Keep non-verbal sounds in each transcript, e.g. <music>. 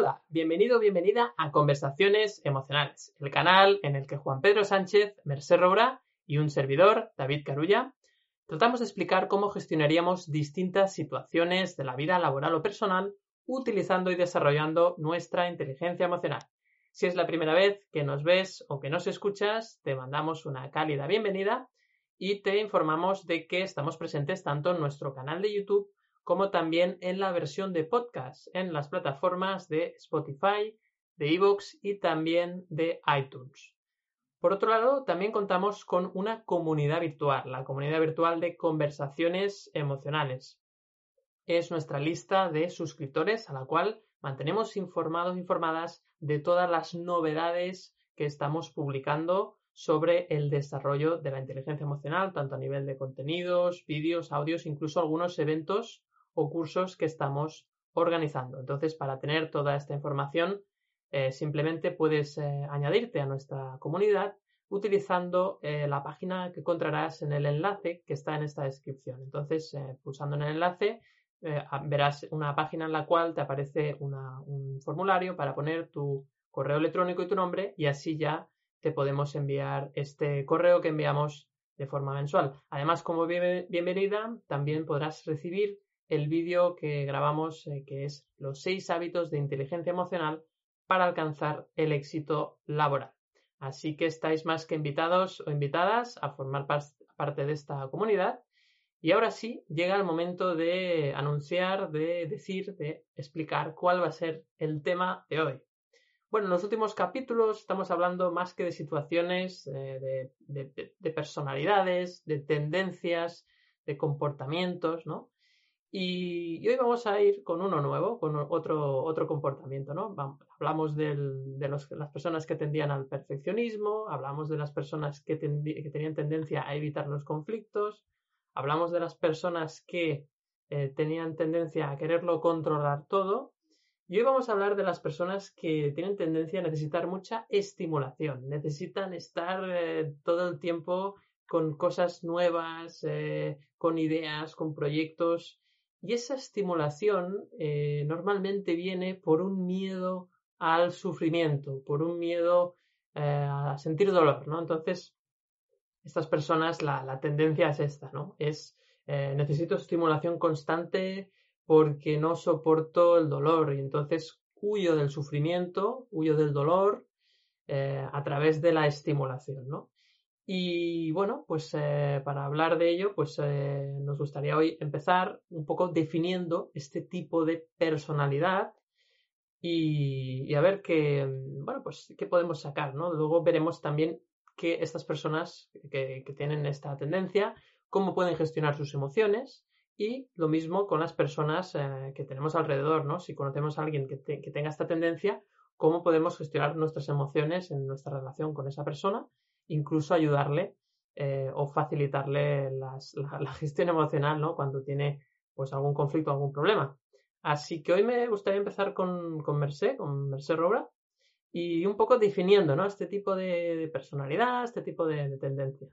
Hola, bienvenido o bienvenida a Conversaciones Emocionales, el canal en el que Juan Pedro Sánchez, Merced Roura y un servidor, David Carulla, tratamos de explicar cómo gestionaríamos distintas situaciones de la vida laboral o personal utilizando y desarrollando nuestra inteligencia emocional. Si es la primera vez que nos ves o que nos escuchas, te mandamos una cálida bienvenida y te informamos de que estamos presentes tanto en nuestro canal de YouTube como también en la versión de podcast en las plataformas de Spotify, de Evox y también de iTunes. Por otro lado, también contamos con una comunidad virtual, la comunidad virtual de conversaciones emocionales. Es nuestra lista de suscriptores a la cual mantenemos informados e informadas de todas las novedades que estamos publicando sobre el desarrollo de la inteligencia emocional, tanto a nivel de contenidos, vídeos, audios, incluso algunos eventos o cursos que estamos organizando. Entonces, para tener toda esta información, eh, simplemente puedes eh, añadirte a nuestra comunidad utilizando eh, la página que encontrarás en el enlace que está en esta descripción. Entonces, pulsando en el enlace, verás una página en la cual te aparece un formulario para poner tu correo electrónico y tu nombre y así ya te podemos enviar este correo que enviamos de forma mensual. Además, como bienvenida, también podrás recibir el vídeo que grabamos, eh, que es los seis hábitos de inteligencia emocional para alcanzar el éxito laboral. Así que estáis más que invitados o invitadas a formar parte de esta comunidad. Y ahora sí, llega el momento de anunciar, de decir, de explicar cuál va a ser el tema de hoy. Bueno, en los últimos capítulos estamos hablando más que de situaciones, eh, de, personalidades, de tendencias, de comportamientos, ¿no? Y, hoy vamos a ir con uno nuevo, con otro, otro comportamiento, ¿no? hablamos de las personas que tendían al perfeccionismo, hablamos de las personas que, tenían tendencia a evitar los conflictos, hablamos de las personas que eh, tenían tendencia a quererlo controlar todo, y hoy vamos a hablar de las personas que tienen tendencia a necesitar mucha estimulación, necesitan estar eh, todo el tiempo con cosas nuevas, eh, con ideas, con proyectos y esa estimulación eh, normalmente viene por un miedo al sufrimiento, por un miedo eh, a sentir dolor, ¿no? Entonces, estas personas, la, tendencia es esta, ¿no? Es eh, necesito estimulación constante porque no soporto el dolor y entonces huyo del sufrimiento, huyo del dolor a través de la estimulación, ¿no? Y bueno, pues eh, para hablar de ello, pues eh, nos gustaría hoy empezar un poco definiendo este tipo de personalidad y, a ver qué, bueno, pues qué podemos sacar, ¿no? Luego veremos también que estas personas que, tienen esta tendencia, cómo pueden gestionar sus emociones y lo mismo con las personas eh, que tenemos alrededor, ¿no? Si conocemos a alguien que, que tenga esta tendencia, cómo podemos gestionar nuestras emociones en nuestra relación con esa persona incluso ayudarle eh, o facilitarle la, gestión emocional, ¿no? Cuando tiene pues algún conflicto, algún problema. Así que hoy me gustaría empezar con, con con Mercé Robra, y un poco definiendo, ¿no? Este tipo de, personalidad, este tipo de, tendencia.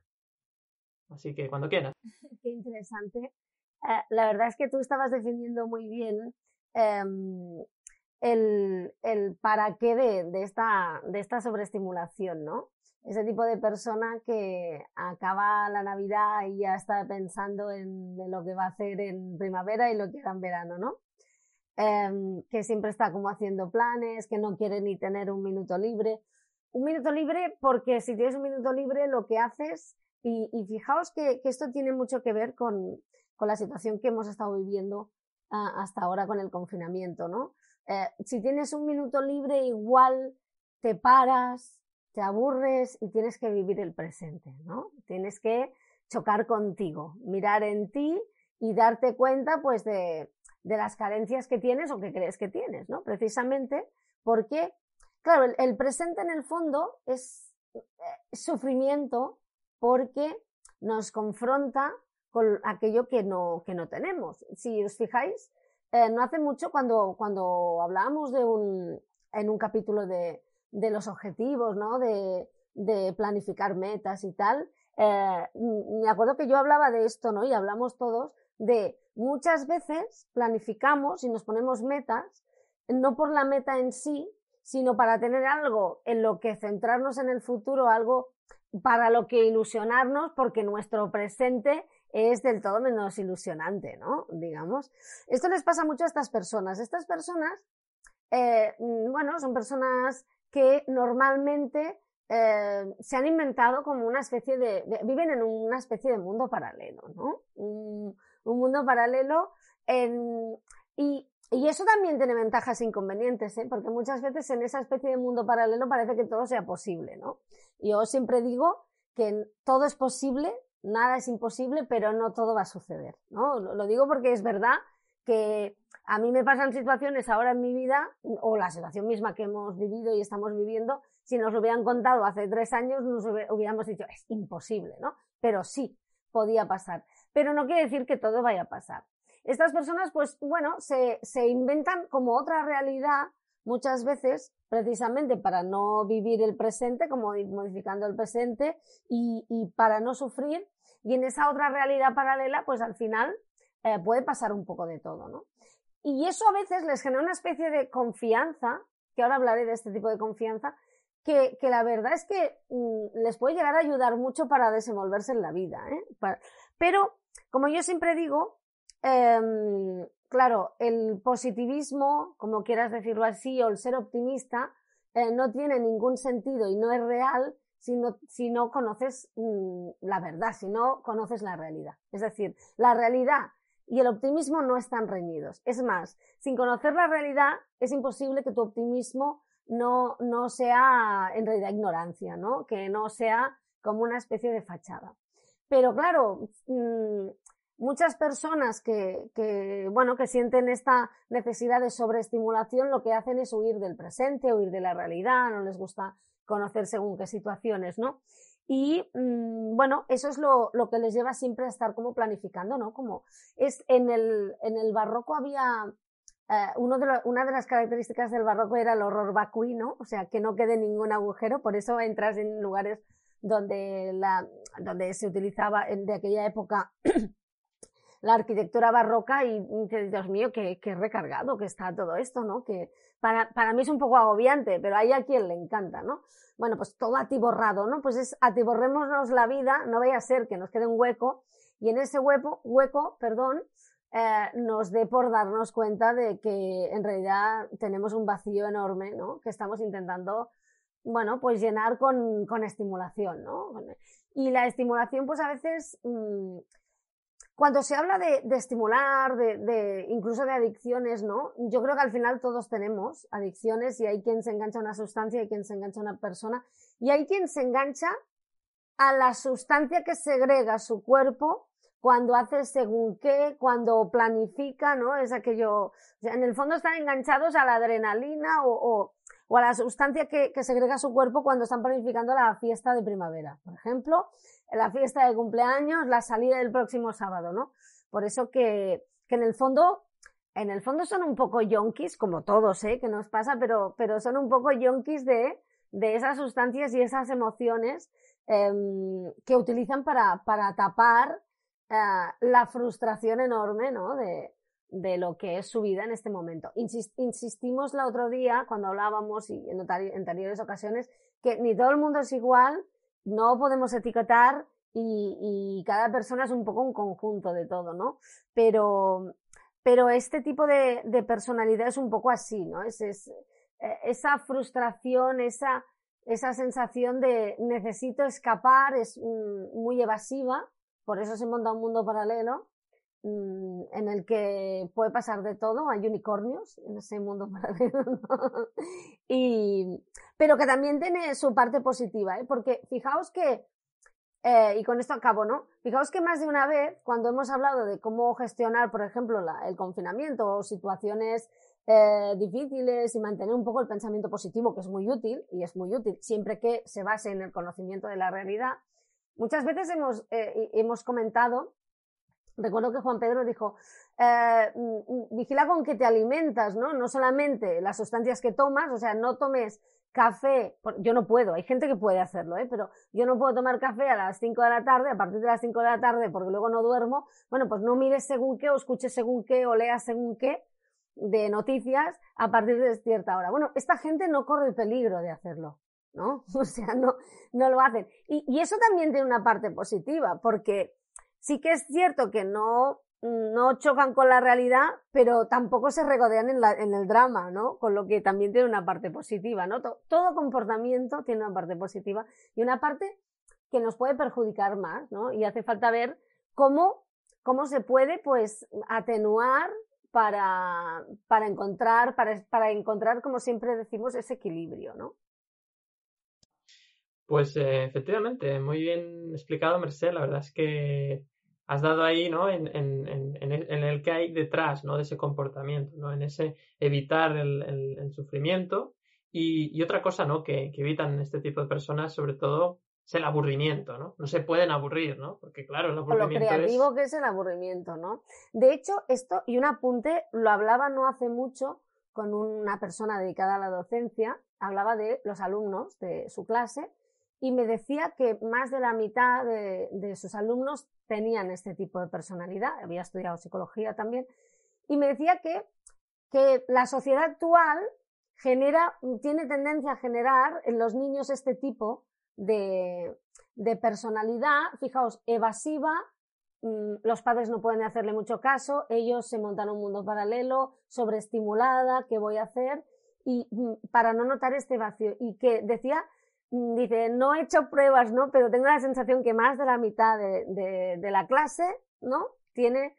Así que cuando quieras. <laughs> Qué interesante. Eh, la verdad es que tú estabas definiendo muy bien em, el, el, para qué de, de, esta, de esta sobreestimulación, ¿no? Ese tipo de persona que acaba la Navidad y ya está pensando en, lo que va a hacer en primavera y lo que hará en verano, ¿no? Em, que siempre está como haciendo planes, que no quiere ni tener un minuto libre. Un minuto libre porque si tienes un minuto libre lo que haces, y, fijaos que, esto tiene mucho que ver con, la situación que hemos estado viviendo hasta ahora con el confinamiento, ¿no? Eh, si tienes un minuto libre igual te paras, te aburres y tienes que vivir el presente, ¿no? Tienes que chocar contigo, mirar en ti y darte cuenta, pues, de, las carencias que tienes o que crees que tienes, ¿no? Precisamente porque, claro, el, presente en el fondo es eh, sufrimiento porque nos confronta con aquello que no, que no tenemos. Si os fijáis, eh, no hace mucho cuando, cuando hablábamos de un, en un capítulo de, de los objetivos, ¿no? De, planificar metas y tal. Eh, me acuerdo que yo hablaba de esto, ¿no? Y hablamos todos de muchas veces planificamos y nos ponemos metas no por la meta en sí, sino para tener algo en lo que centrarnos en el futuro, algo para lo que ilusionarnos, porque nuestro presente es del todo menos ilusionante, ¿no? Digamos. Esto les pasa mucho a estas personas. Estas personas, eh, bueno, son personas que normalmente eh, se han inventado como una especie de, viven en una especie de mundo paralelo, ¿no? Un, mundo paralelo y, eso también tiene ventajas e inconvenientes, ¿eh? porque muchas veces en esa especie de mundo paralelo parece que todo sea posible, ¿no? Yo siempre digo que todo es posible, nada es imposible, pero no todo va a suceder, ¿no? Lo, digo porque es verdad que a mí me pasan situaciones ahora en mi vida, o la situación misma que hemos vivido y estamos viviendo, si nos lo hubieran contado hace tres años, nos hubiéramos dicho, es imposible, ¿no? Pero sí, podía pasar. Pero no quiere decir que todo vaya a pasar. Estas personas, pues bueno, se, se inventan como otra realidad muchas veces precisamente para no vivir el presente, como modificando el presente y, y, para no sufrir. Y en esa otra realidad paralela, pues al final eh, puede pasar un poco de todo, ¿no? Y eso a veces les genera una especie de confianza, que ahora hablaré de este tipo de confianza, que, la verdad es que mm, les puede llegar a ayudar mucho para desenvolverse en la vida. ¿eh? pero, como yo siempre digo, eh, claro, el positivismo, como quieras decirlo así, o el ser optimista, eh, no tiene ningún sentido y no es real si no, si no conoces mm, la verdad, si no conoces la realidad. Es decir, la realidad y el optimismo no están reñidos. Es más, sin conocer la realidad es imposible que tu optimismo no, no sea en realidad ignorancia, ¿no? Que no sea como una especie de fachada. Pero claro, mm, muchas personas que, que, bueno, que sienten esta necesidad de sobreestimulación lo que hacen es huir del presente, huir de la realidad, no les gusta conocer según qué situaciones, ¿no? Y mm, bueno, eso es lo, lo, que les lleva siempre a estar como planificando, ¿no? Como es en el, en el barroco había eh, uno de una de las características del barroco era el horror vacuino, o sea, que no quede ningún agujero, por eso entras en lugares donde, la, donde se utilizaba de aquella época <clears throat> la arquitectura barroca y dices, Dios mío, qué, qué, recargado que está todo esto, ¿no? Que para, para mí es un poco agobiante, pero hay a quien le encanta, ¿no? Bueno, pues todo atiborrado, ¿no? Pues es atiborrémonos la vida, no vaya a ser que nos quede un hueco, y en ese hueco, hueco, perdón, eh, nos dé por darnos cuenta de que en realidad tenemos un vacío enorme, ¿no? Que estamos intentando, bueno, pues llenar con, con estimulación, ¿no? Y la estimulación, pues a veces, mmm, cuando se habla de, estimular, de, de, incluso de adicciones, ¿no? Yo creo que al final todos tenemos adicciones y hay quien se engancha a una sustancia, hay quien se engancha a una persona y hay quien se engancha a la sustancia que segrega su cuerpo cuando hace según qué, cuando planifica, ¿no? Es aquello, o sea, en el fondo están enganchados a la adrenalina o, o, o a la sustancia que, segrega su cuerpo cuando están planificando la fiesta de primavera. Por ejemplo, la fiesta de cumpleaños, la salida del próximo sábado, ¿no? Por eso que, que en el fondo, en el fondo son un poco yonkis, como todos, ¿eh? Que nos pasa, pero, pero son un poco yonkis de, de esas sustancias y esas emociones eh, que utilizan para, para tapar uh, la frustración enorme, ¿no? De, lo que es su vida en este momento. Insist, insistimos la otro día, cuando hablábamos y en, anteriores ocasiones, que ni todo el mundo es igual, no podemos etiquetar y, cada persona es un poco un conjunto de todo, ¿no? Pero, pero este tipo de, personalidad es un poco así, ¿no? Es, eh, esa frustración, esa, esa sensación de necesito escapar, es mm, muy evasiva por eso se monta un mundo paralelo en el que puede pasar de todo, hay unicornios en ese mundo <laughs> paralelo, y, pero que también tiene su parte positiva, ¿eh? porque fijaos que, eh, y con esto acabo, ¿no? Fijaos que más de una vez, cuando hemos hablado de cómo gestionar, por ejemplo, el confinamiento o situaciones eh, difíciles y mantener un poco el pensamiento positivo, que es muy útil, y es muy útil siempre que se base en el conocimiento de la realidad, Muchas veces hemos, eh, hemos comentado, recuerdo que Juan Pedro dijo, eh, mm, vigila con que te alimentas, ¿no? No solamente las sustancias que tomas, o sea, no tomes café, yo no puedo, hay gente que puede hacerlo, ¿eh? pero yo no puedo tomar café a las 5 de la tarde, a partir de las 5 de la tarde, porque luego no duermo, bueno, pues no mires según qué, o escuches según qué, o leas según qué, de noticias a partir de cierta hora. Bueno, esta gente no corre el peligro de hacerlo, ¿no? <laughs> O sea, no, no lo hacen. Y eso también tiene una parte positiva, porque sí que es cierto que no, no chocan con la realidad, pero tampoco se regodean en, el drama, ¿no? Con lo que también tiene una parte positiva, ¿no? Todo, todo comportamiento tiene una parte positiva y una parte que nos puede perjudicar más, ¿no? Y hace falta ver cómo, cómo se puede, pues, atenuar para, para encontrar, para, para encontrar, como siempre decimos, ese equilibrio, ¿no? Pues eh, efectivamente, muy bien explicado, Merced. La verdad es que has dado ahí, ¿no? En, en, en, en, el que hay detrás, ¿no? De ese comportamiento, ¿no? En ese evitar el, el, el sufrimiento. Y, y, otra cosa, ¿no? Que, que, evitan este tipo de personas, sobre todo, es el aburrimiento, ¿no? No se pueden aburrir, ¿no? Porque claro, el aburrimiento lo creativo que es el aburrimiento, ¿no? De hecho, esto, y un apunte, lo hablaba no hace mucho con una persona dedicada a la docencia, hablaba de los alumnos de su clase y me decía que más de la mitad de, sus alumnos tenían este tipo de personalidad, había estudiado psicología también, y me decía que, que la sociedad actual genera, tiene tendencia a generar en los niños este tipo de, de personalidad, fijaos, evasiva, mmm, los padres no pueden hacerle mucho caso, ellos se montan un mundo paralelo, sobreestimulada, ¿qué voy a hacer? Y mmm, para no notar este vacío, y que decía, dice, no he hecho pruebas, ¿no? Pero tengo la sensación que más de la mitad de, de, la clase, ¿no? Tiene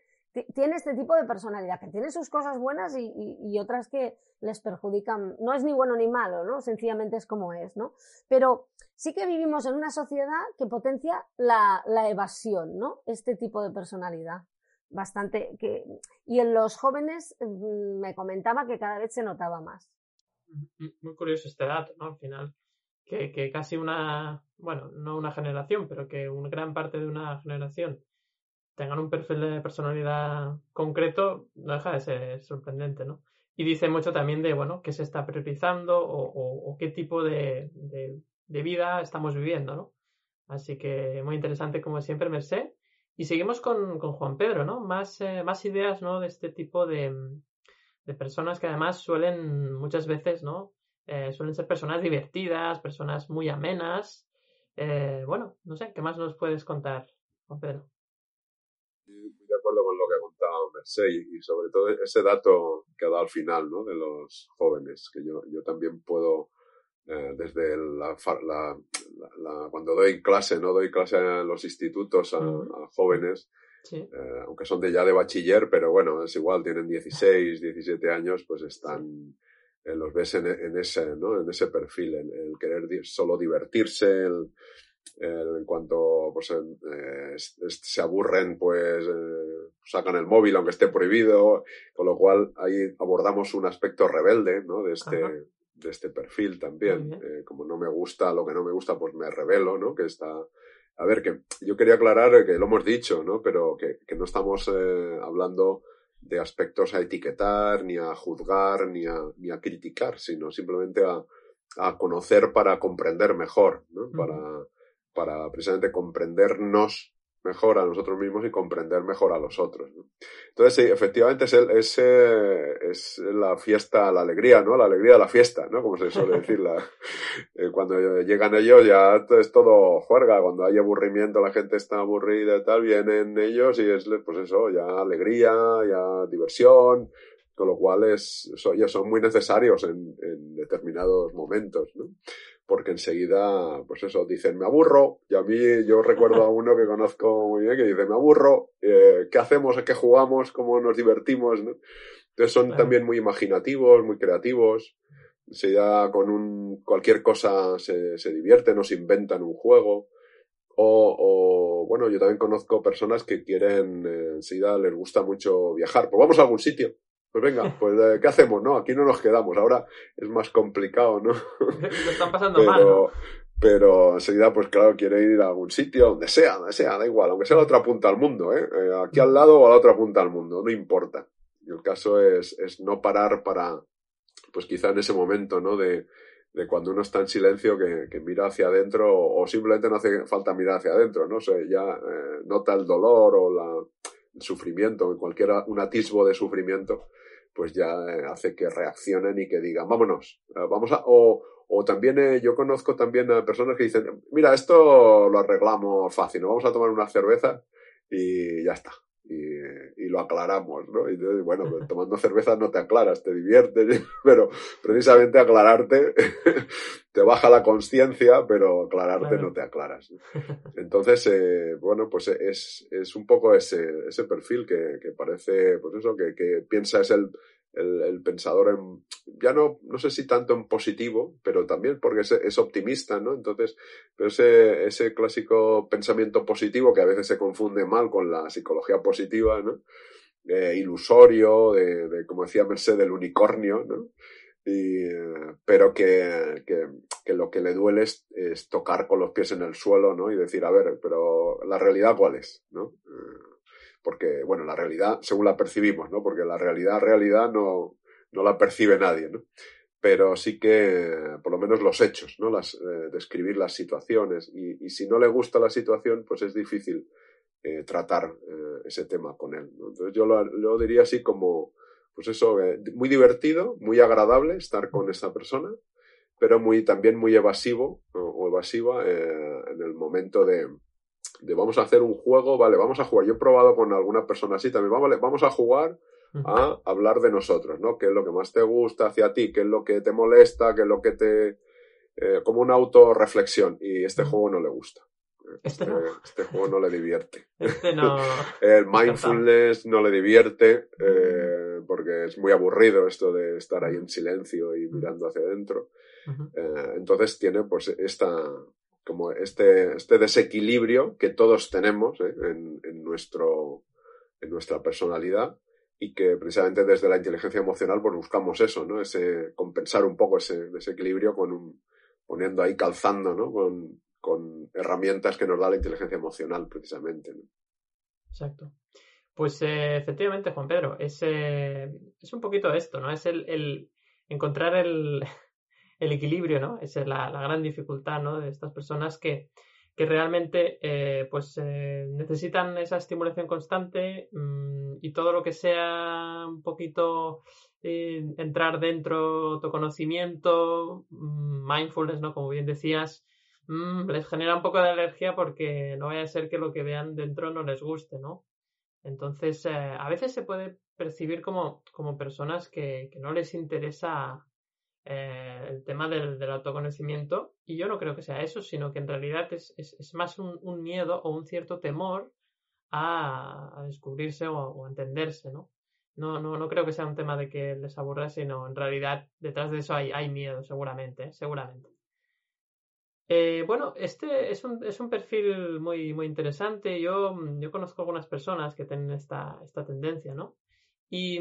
tiene este tipo de personalidad, que tiene sus cosas buenas y, y, y, otras que les perjudican. No es ni bueno ni malo, ¿no? Sencillamente es como es, ¿no? Pero sí que vivimos en una sociedad que potencia la, la evasión, ¿no? Este tipo de personalidad. Bastante que. Y en los jóvenes mm, me comentaba que cada vez se notaba más. Muy curioso este dato, ¿no? Al final. Que, que casi una, bueno, no una generación, pero que una gran parte de una generación tengan un perfil de personalidad concreto, no deja de ser sorprendente, ¿no? Y dice mucho también de, bueno, qué se está priorizando o, o, o qué tipo de, de, vida estamos viviendo, ¿no? Así que muy interesante, como siempre, Merced. Y seguimos con, con Juan Pedro, ¿no? Más, eh, más ideas, ¿no? De este tipo de, de personas que además suelen, muchas veces, ¿no? Eh, suelen ser personas divertidas, personas muy amenas. Eh, bueno, no sé, ¿qué más nos puedes contar, Juan Pedro? muy de acuerdo con lo que ha contado Merced y sobre todo ese dato que ha dado al final, ¿no? De los jóvenes, que yo, yo también puedo, eh, desde la, la, la, cuando doy clase, ¿no? Doy clase en los institutos a, a jóvenes, sí. eh, aunque son de ya de bachiller, pero bueno, es igual, tienen 16, 17 años, pues están, eh, los ves en, en, ese, ¿no? En ese perfil, en el querer solo divertirse, el, en cuanto pues, eh, se aburren, pues eh, sacan el móvil aunque esté prohibido, con lo cual ahí abordamos un aspecto rebelde ¿no? de, este, de este perfil también. Eh, como no me gusta lo que no me gusta, pues me revelo, ¿no? Que está... A ver, que yo quería aclarar que lo hemos dicho, ¿no? Pero que, que no estamos eh, hablando de aspectos a etiquetar, ni a juzgar, ni a, ni a criticar, sino simplemente a, a conocer para comprender mejor, ¿no? Uh -huh. Para para precisamente comprendernos mejor a nosotros mismos y comprender mejor a los otros. ¿no? Entonces, sí, efectivamente es, el, es, eh, es, la fiesta, la alegría, ¿no? La alegría de la fiesta, ¿no? Como se suele decir. La, <laughs> eh, cuando llegan ellos ya es todo juerga. Cuando hay aburrimiento, la gente está aburrida y tal, vienen ellos y es, pues eso, ya alegría, ya diversión, con lo cual es, eso, ya son muy necesarios en, en determinados momentos, ¿no? Porque enseguida, pues eso, dicen, me aburro, y a mí yo recuerdo a uno que conozco muy bien que dice, me aburro, eh, ¿qué hacemos? ¿Qué jugamos? ¿Cómo nos divertimos? ¿no? Entonces son claro. también muy imaginativos, muy creativos, enseguida con un, cualquier cosa se, se divierten o se inventan un juego. O, o, bueno, yo también conozco personas que quieren, eh, enseguida les gusta mucho viajar, pues vamos a algún sitio pues venga, pues eh, ¿qué hacemos? No, aquí no nos quedamos, ahora es más complicado, ¿no? <laughs> Lo están pasando pero, mal, ¿no? Pero enseguida, pues claro, quiere ir a algún sitio, donde sea, donde sea, da igual, aunque sea a la otra punta del mundo, ¿eh? eh aquí al lado o a la otra punta del mundo, no importa. Y el caso es, es no parar para, pues quizá en ese momento, ¿no? De, de cuando uno está en silencio que, que mira hacia adentro o, simplemente no hace falta mirar hacia adentro, ¿no? O sea, ya eh, nota el dolor o la, sufrimiento, cualquier un atisbo de sufrimiento pues ya eh, hace que reaccionen y que digan, vámonos, eh, vamos a, o, o también eh, yo conozco también a personas que dicen, mira, esto lo arreglamos fácil, ¿no? vamos a tomar una cerveza y ya está. Y, y lo aclaramos, ¿no? Y bueno, pues tomando <laughs> cerveza no te aclaras, te diviertes, <laughs> pero precisamente aclararte <laughs> te baja la conciencia, pero aclararte no te aclaras. Entonces, eh, bueno, pues es, es un poco ese, ese perfil que, que parece, pues eso, que, que piensa es el, el, pensador en, ya no, no sé si tanto en positivo, pero también porque es, optimista, ¿no? Entonces, pero ese, ese clásico pensamiento positivo que a veces se confunde mal con la psicología positiva, ¿no? Ilusorio, de, como decía Mercedes, del unicornio, ¿no? Y, pero que, que, lo que le duele es, es, tocar con los pies en el suelo, ¿no? Y decir, a ver, pero la realidad cuál es, ¿no? Eh, porque, bueno, la realidad, según la percibimos, ¿no? Porque la realidad, realidad no, no la percibe nadie, ¿no? Pero sí que, por lo menos los hechos, ¿no? Las, eh, describir las situaciones. Y, y, si no le gusta la situación, pues es difícil eh, tratar eh, ese tema con él. Entonces yo lo, diría así como, pues eso, muy divertido, muy agradable estar con esta persona, pero muy, también muy evasivo o, evasiva en el momento de, de vamos a hacer un juego, vale, vamos a jugar. Yo he probado con alguna persona así también, vamos, vamos a jugar a hablar de nosotros, ¿no? ¿Qué es lo que más te gusta hacia ti? ¿Qué es lo que te molesta? ¿Qué es lo que te... Eh, como una autorreflexión y este juego no le gusta. Este, este, no. este, juego no le divierte. Este no. <laughs> el <laughs> mindfulness no le divierte eh, porque es muy aburrido esto de estar ahí en silencio y mirando hacia adentro. Uh -huh. eh, entonces tiene pues esta, como este, este desequilibrio que todos tenemos ¿eh? en, en, nuestro, en nuestra personalidad y que precisamente desde la inteligencia emocional pues buscamos eso, ¿no? Ese, compensar un poco ese desequilibrio con poniendo ahí, calzando, ¿no? Con, con herramientas que nos da la inteligencia emocional precisamente. Exacto. Pues eh, efectivamente, Juan Pedro, es, es un poquito esto, ¿no? Es el encontrar el, el equilibrio, ¿no? Esa es la, gran dificultad, ¿no? De estas personas que, que realmente, eh, pues, eh, necesitan esa estimulación constante mmm, y todo lo que sea un poquito eh, entrar dentro, autoconocimiento, mmm, mindfulness, ¿no? Como bien decías, mmm, les genera un poco de alergia porque no vaya a ser que lo que vean dentro no les guste, ¿no? Entonces, a veces se puede percibir como, como personas que, que no les interesa eh, el tema del, autoconocimiento y yo no creo que sea eso, sino que en realidad es, más un, miedo o un cierto temor a, descubrirse o, a entenderse, ¿no? ¿no? No, no creo que sea un tema de que les aburra, sino en realidad detrás de eso hay, hay miedo, seguramente, ¿eh? seguramente. Eh, bueno, este es un, es un perfil muy, muy interesante. Yo, yo conozco algunas personas que tienen esta, esta tendencia, ¿no? Y,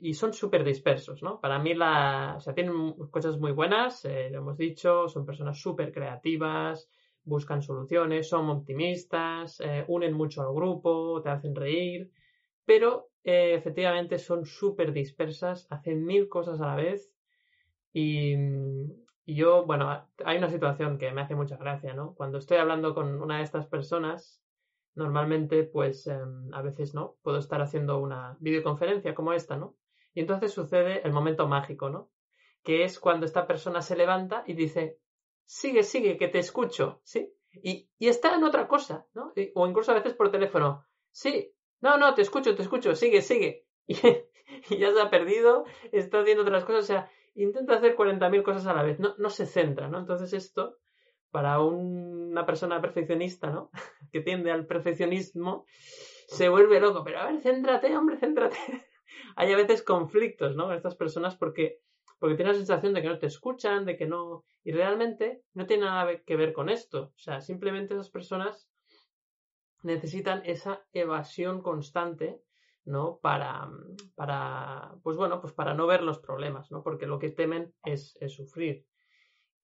y son súper dispersos, ¿no? Para mí, la, o sea, tienen cosas muy buenas, eh, lo hemos dicho, son personas súper creativas, buscan soluciones, son optimistas, eh, unen mucho al grupo, te hacen reír, pero eh, efectivamente son súper dispersas, hacen mil cosas a la vez y, y yo, bueno, hay una situación que me hace mucha gracia, ¿no? Cuando estoy hablando con una de estas personas, normalmente, pues eh, a veces no, puedo estar haciendo una videoconferencia como esta, ¿no? Y entonces sucede el momento mágico, ¿no? Que es cuando esta persona se levanta y dice, sigue, sigue, que te escucho, ¿sí? Y, y está en otra cosa, ¿no? O incluso a veces por teléfono, sí, no, no, te escucho, te escucho, sigue, sigue. <laughs> Y, y ya se ha perdido, está haciendo otras cosas, o sea, intenta hacer 40.000 cosas a la vez, no, no se centra, ¿no? Entonces esto para un, una persona perfeccionista, ¿no? <laughs> que tiende al perfeccionismo, se vuelve loco. Pero a ver, céntrate, hombre, céntrate. <laughs> Hay a veces conflictos, ¿no? Con estas personas porque, porque tienen la sensación de que no te escuchan, de que no. Y realmente no tiene nada que ver con esto. O sea, simplemente esas personas necesitan esa evasión constante, ¿no? Para, para, pues bueno, pues para no ver los problemas, ¿no? Porque lo que temen es, es sufrir.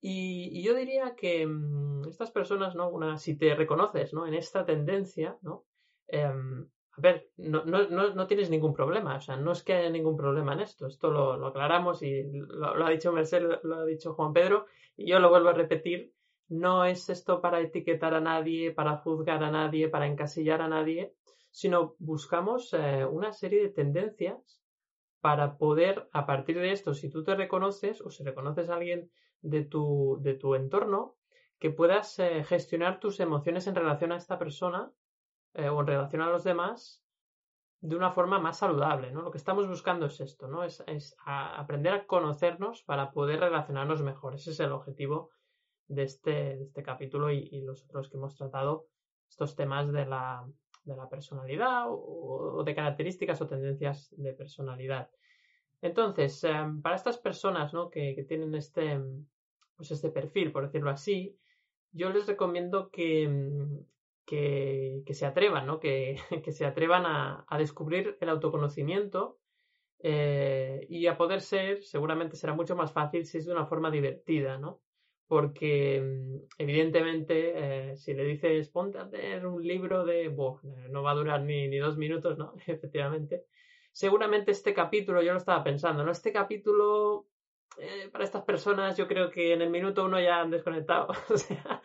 Y, yo diría que mmm, estas personas, ¿no? Una, si te reconoces, ¿no? En esta tendencia, ¿no? Eh, a ver, no, no, no, no, tienes ningún problema, o sea, no es que haya ningún problema en esto, esto lo, lo aclaramos y lo, lo, ha dicho Merced, lo ha dicho Juan Pedro, y yo lo vuelvo a repetir, no es esto para etiquetar a nadie, para juzgar a nadie, para encasillar a nadie, sino buscamos eh, una serie de tendencias para poder, a partir de esto, si tú te reconoces o si reconoces a alguien de tu, de tu entorno, que puedas eh, gestionar tus emociones en relación a esta persona eh, o en relación a los demás de una forma más saludable, ¿no? Lo que estamos buscando es esto, ¿no? Es, aprender a conocernos para poder relacionarnos mejor. Ese es el objetivo de este, este capítulo y, los otros que hemos tratado, estos temas de la, de la personalidad o, de características o tendencias de personalidad. Entonces, em, para estas personas ¿no? que, que, tienen este, pues este perfil, por decirlo así, yo les recomiendo que, que, se atrevan, ¿no? Que, <laughs> se atrevan a, descubrir el autoconocimiento eh, y a poder ser, seguramente será mucho más fácil si es de una forma divertida, ¿no? Porque evidentemente eh, si le dices ponte a leer un libro de... no va a durar ni, ni dos minutos, ¿no? <laughs> Efectivamente. Seguramente este capítulo, yo lo estaba pensando, ¿no? Este capítulo eh, para estas personas yo creo que en el minuto uno ya han desconectado. <laughs> o sea,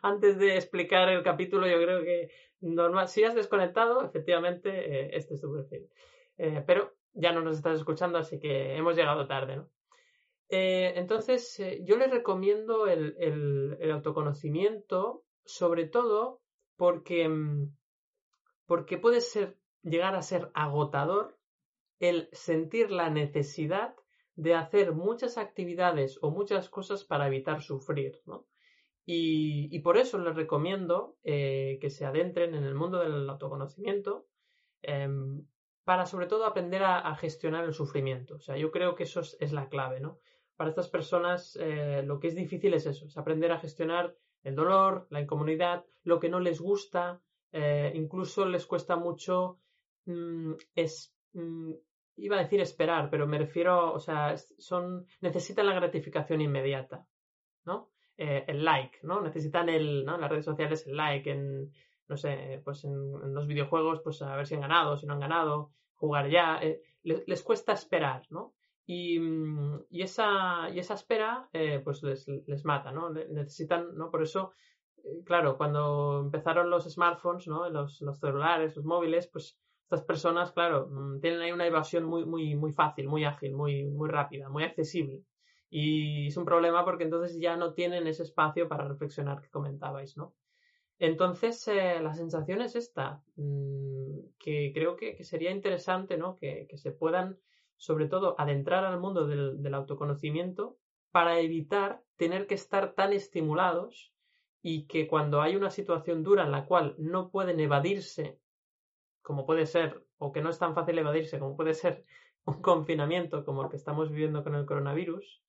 antes de explicar el capítulo yo creo que normal, si has desconectado, efectivamente, eh, este es tu perfil. Eh, pero ya no nos estás escuchando, así que hemos llegado tarde, ¿no? entonces, yo les recomiendo el, el, autoconocimiento, sobre todo porque, mm, porque puede ser, llegar a ser agotador el sentir la necesidad de hacer muchas actividades o muchas cosas para evitar sufrir, ¿no? Y, por eso les recomiendo eh, que se adentren en el mundo del autoconocimiento em, para sobre todo aprender a, gestionar el sufrimiento. O sea, yo creo que eso es, la clave, ¿no? Para estas personas eh, lo que es difícil es eso, es aprender a gestionar el dolor, la incomodidad, lo que no les gusta, eh, incluso les cuesta mucho mm, es, mm, iba a decir esperar, pero me refiero, o sea, son, necesitan la gratificación inmediata, ¿no? Eh, el like, ¿no? Necesitan el, ¿no? En las redes sociales el like, en, no sé, pues en, los videojuegos, pues a ver si han ganado, si no han ganado, jugar ya, eh, les, cuesta esperar, ¿no? Y, mm, y, esa, y esa espera, eh, pues les, les, mata, ¿no? Necesitan, ¿no? Por eso, claro, cuando empezaron los smartphones, ¿no? Los, los celulares, los móviles, pues estas personas, claro, mm, tienen ahí una evasión muy, muy, muy fácil, muy ágil, muy, muy rápida, muy accesible. Y es un problema porque entonces ya no tienen ese espacio para reflexionar que comentabais, ¿no? Entonces, eh, la sensación es esta, mm, que creo que, sería interesante, ¿no? Que, se puedan, sobre todo, adentrar al mundo del, del autoconocimiento para evitar tener que estar tan estimulados y que cuando hay una situación dura en la cual no pueden evadirse como puede ser, o que no es tan fácil evadirse, como puede ser <laughs> un confinamiento como el que estamos viviendo con el coronavirus,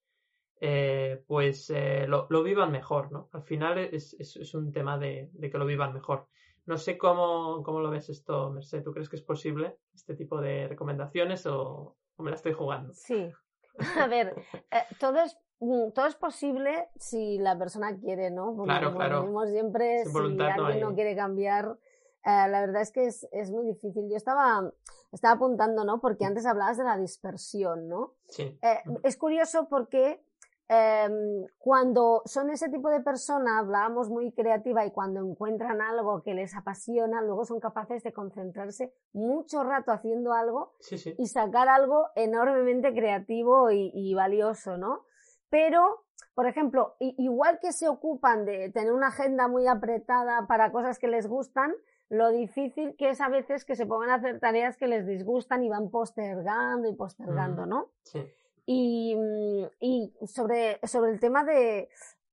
eh, pues eh, lo, vivan mejor, ¿no? Al final es, es, un tema de, que lo vivan mejor. No sé cómo, cómo, lo ves esto, Merced. ¿Tú crees que es posible este tipo de recomendaciones o, me la estoy jugando? Sí. <laughs> A ver, eh, todo es mm, todo es posible si la persona quiere, ¿no? Porque claro, claro. siempre, si alguien no quiere cambiar, eh, la verdad es que es, es, muy difícil. Yo estaba, estaba apuntando, ¿no? Porque antes hablabas de la dispersión, ¿no? Sí. Eh, es curioso porque em, cuando son ese tipo de persona, hablábamos muy creativa y cuando encuentran algo que les apasiona, luego son capaces de concentrarse mucho rato haciendo algo y sacar algo enormemente creativo y, y valioso, ¿no? Pero por ejemplo, igual que se ocupan de tener una agenda muy apretada para cosas que les gustan, lo difícil que es a veces que se pongan a hacer tareas que les disgustan y van postergando y postergando, ¿no? Sí. Y, mm, y sobre, sobre el tema de,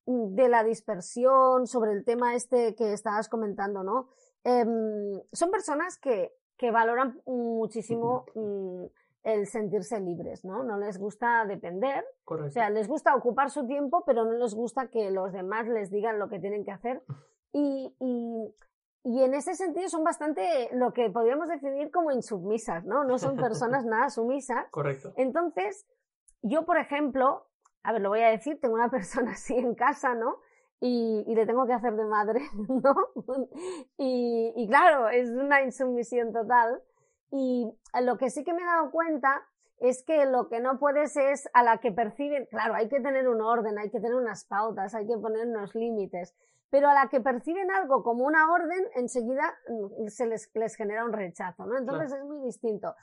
de la dispersión, sobre el tema este que estabas comentando, ¿no? Em, son personas que, que valoran muchísimo mm, el sentirse libres, ¿no? No les gusta depender. Correcto. O sea, les gusta ocupar su tiempo, pero no les gusta que los demás les digan lo que tienen que hacer. <laughs> Y, y y en ese sentido son bastante lo que podríamos definir como insubmisas, ¿no? No son personas <laughs> nada sumisas. Correcto. Entonces, yo, por ejemplo, a ver, lo voy a decir, tengo una persona <laughs> así en casa, ¿no? Y, y le tengo que hacer de madre, <laughs> ¿no? Y, y claro, es una insumisión total. Y lo que sí que me he dado cuenta es que lo que no puedes es a la que perciben, claro, hay que tener un orden, hay que tener unas pautas, hay que poner unos límites, pero a la que perciben algo como una orden, enseguida mm, se les, les genera un rechazo, ¿no? Entonces es muy distinto.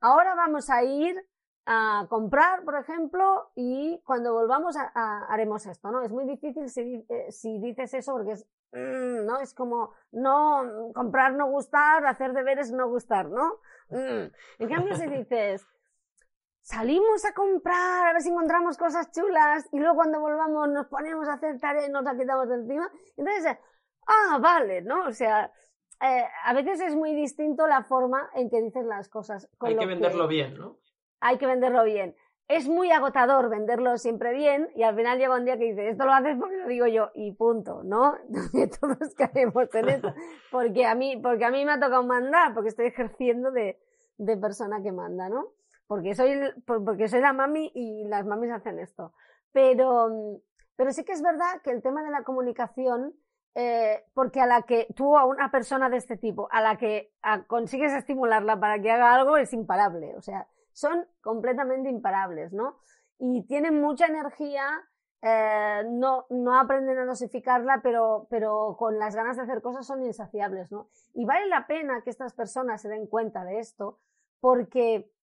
Ahora vamos a ir a comprar, por ejemplo, y cuando volvamos haremos esto, ¿no? Es muy difícil si, eh, si dices eso porque es, mm, ¿no? Es como no comprar no gustar, hacer deberes no gustar, ¿no? <laughs> Mm. En cambio, si dices, salimos a comprar a ver si encontramos cosas chulas y luego cuando volvamos nos ponemos a hacer tareas y nos la quitamos de encima, entonces, ah, vale, ¿no? O sea, eh, a veces es muy distinto la forma en que dices las cosas. Hay que venderlo bien, ¿no? Hay que venderlo bien. Es muy agotador venderlo siempre bien y al final llega un día que dices, esto lo haces porque lo digo yo y punto, ¿no? <laughs> Todos caemos en eso. Porque a mí, porque a mí me ha tocado mandar, porque estoy ejerciendo de, de persona que manda, ¿no? Porque soy, porque soy la mami y las mamis hacen esto. Pero, pero sí que es verdad que el tema de la comunicación eh, porque a la que tú a una persona de este tipo, a la que consigues estimularla para que haga algo, es imparable. O sea, son completamente imparables, ¿no? Y tienen mucha energía, eh, no, no aprenden a dosificarla, pero, pero con las ganas de hacer cosas son insaciables, ¿no? Y vale la pena que estas personas se den cuenta de esto, porque mm,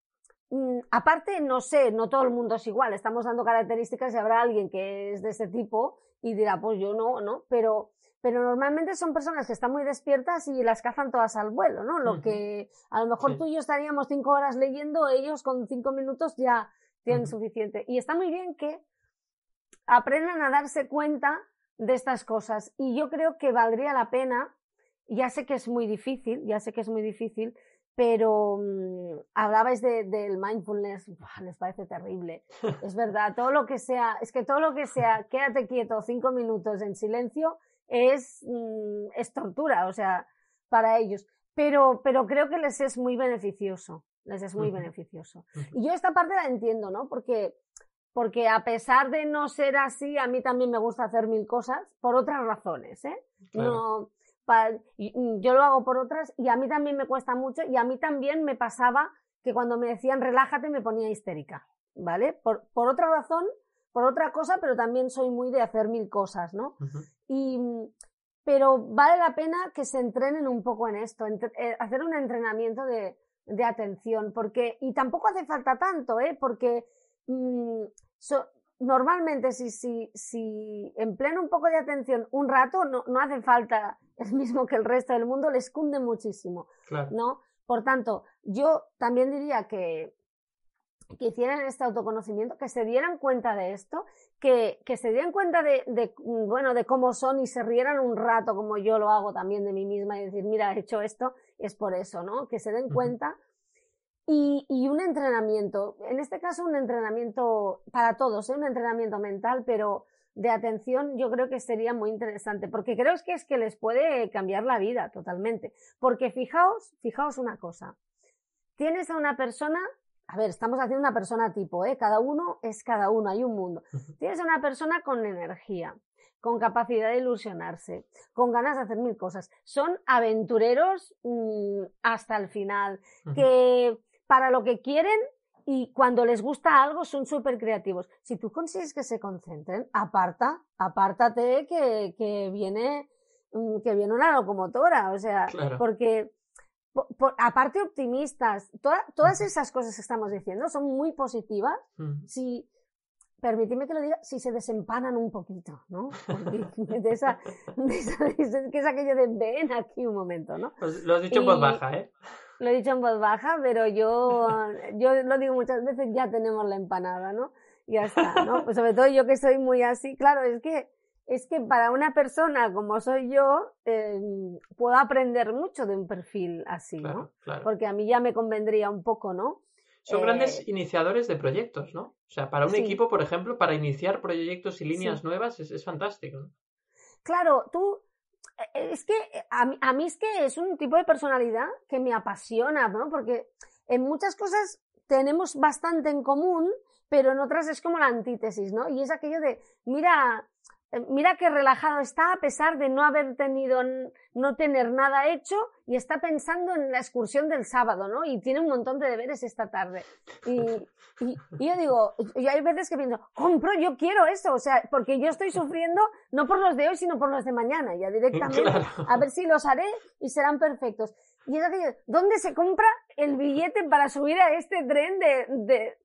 aparte, no sé, no todo el mundo es igual, estamos dando características y habrá alguien que es de ese tipo y dirá, pues yo no, ¿no? Pero pero normalmente son personas que están muy despiertas y las cazan todas al vuelo, ¿no? Lo que a lo mejor tú y yo estaríamos cinco horas leyendo, ellos con cinco minutos ya tienen suficiente. Y está muy bien que aprendan a darse cuenta de estas cosas. Y yo creo que valdría la pena, ya sé que es muy difícil, ya sé que es muy difícil, pero mm, hablabais del mindfulness, <laughs> les parece terrible. Es verdad, todo lo que sea, es que todo lo que sea, quédate quieto cinco minutos en silencio, es, mm, es tortura, o sea, para ellos. Pero, pero creo que les es muy beneficioso, les es muy beneficioso. Y yo esta parte la entiendo, ¿no? Porque, porque a pesar de no ser así, a mí también me gusta hacer mil cosas por otras razones, ¿eh? No, mm, yo lo hago por otras y a mí también me cuesta mucho y a mí también me pasaba que cuando me decían relájate me ponía histérica, ¿vale? Por, por otra razón, por otra cosa, pero también soy muy de hacer mil cosas, ¿no? Y, pero vale la pena que se entrenen un poco en esto, eh, hacer un entrenamiento de, de, atención, porque, y tampoco hace falta tanto, ¿eh? Porque mm, normalmente si, si, si emplean un poco de atención un rato, no, no hace falta <laughs> el mismo que el resto del mundo, les cunde muchísimo, ¿no? Por tanto, yo también diría que que hicieran este autoconocimiento, que se dieran cuenta de esto, que, que se dieran cuenta de, de, bueno, de cómo son y se rieran un rato, como yo lo hago también de mí misma, y decir, mira, he hecho esto, es por eso, ¿no? Que se den cuenta. Y, y, un entrenamiento, en este caso un entrenamiento para todos, ¿eh? un entrenamiento mental, pero de atención yo creo que sería muy interesante, porque creo que es que les puede cambiar la vida totalmente. Porque fijaos, fijaos una cosa, tienes a una persona a ver, estamos haciendo una persona tipo, ¿eh? Cada uno es cada uno, hay un mundo. Tienes una persona con energía, con capacidad de ilusionarse, con ganas de hacer mil cosas. Son aventureros mm, hasta el final, que para lo que quieren y cuando les gusta algo son súper creativos. Si tú consigues que se concentren, aparta, apártate que, que viene mm, que viene una locomotora, o sea, porque aparte optimistas, todas esas cosas que estamos diciendo son muy positivas. Si, permíteme que lo diga, si se desempanan un poquito, ¿no? <laughs> de esa, que es aquello de ven aquí un momento, ¿no? Pues lo has dicho en voz baja, ¿eh? Lo he dicho en voz baja, pero yo, yo lo digo muchas veces, ya tenemos la empanada, ¿no? Ya está, ¿no? Pues sobre todo yo que soy muy así, claro, es que es que para una persona como soy yo, em, puedo aprender mucho de un perfil así, ¿no? Porque a mí ya me convendría un poco, ¿no? Son grandes eh, iniciadores de proyectos, ¿no? O sea, para un equipo, por ejemplo, para iniciar proyectos y líneas nuevas es, fantástico. ¿no? Claro, tú, es que a mí, a mí es que es un tipo de personalidad que me apasiona, ¿no? Porque en muchas cosas tenemos bastante en común, pero en otras es como la antítesis, ¿no? Y es aquello de, mira, eh, mira qué relajado está a pesar de no haber tenido, no tener nada hecho y está pensando en la excursión del sábado, ¿no? Y tiene un montón de deberes esta tarde. Y, y, yo digo, y hay veces que pienso, compro, yo quiero eso, o sea, porque yo estoy sufriendo no por los de hoy, sino por los de mañana, ya directamente, a ver si los haré y serán perfectos. Y es aquello, ¿dónde se compra el billete para subir a este tren de, de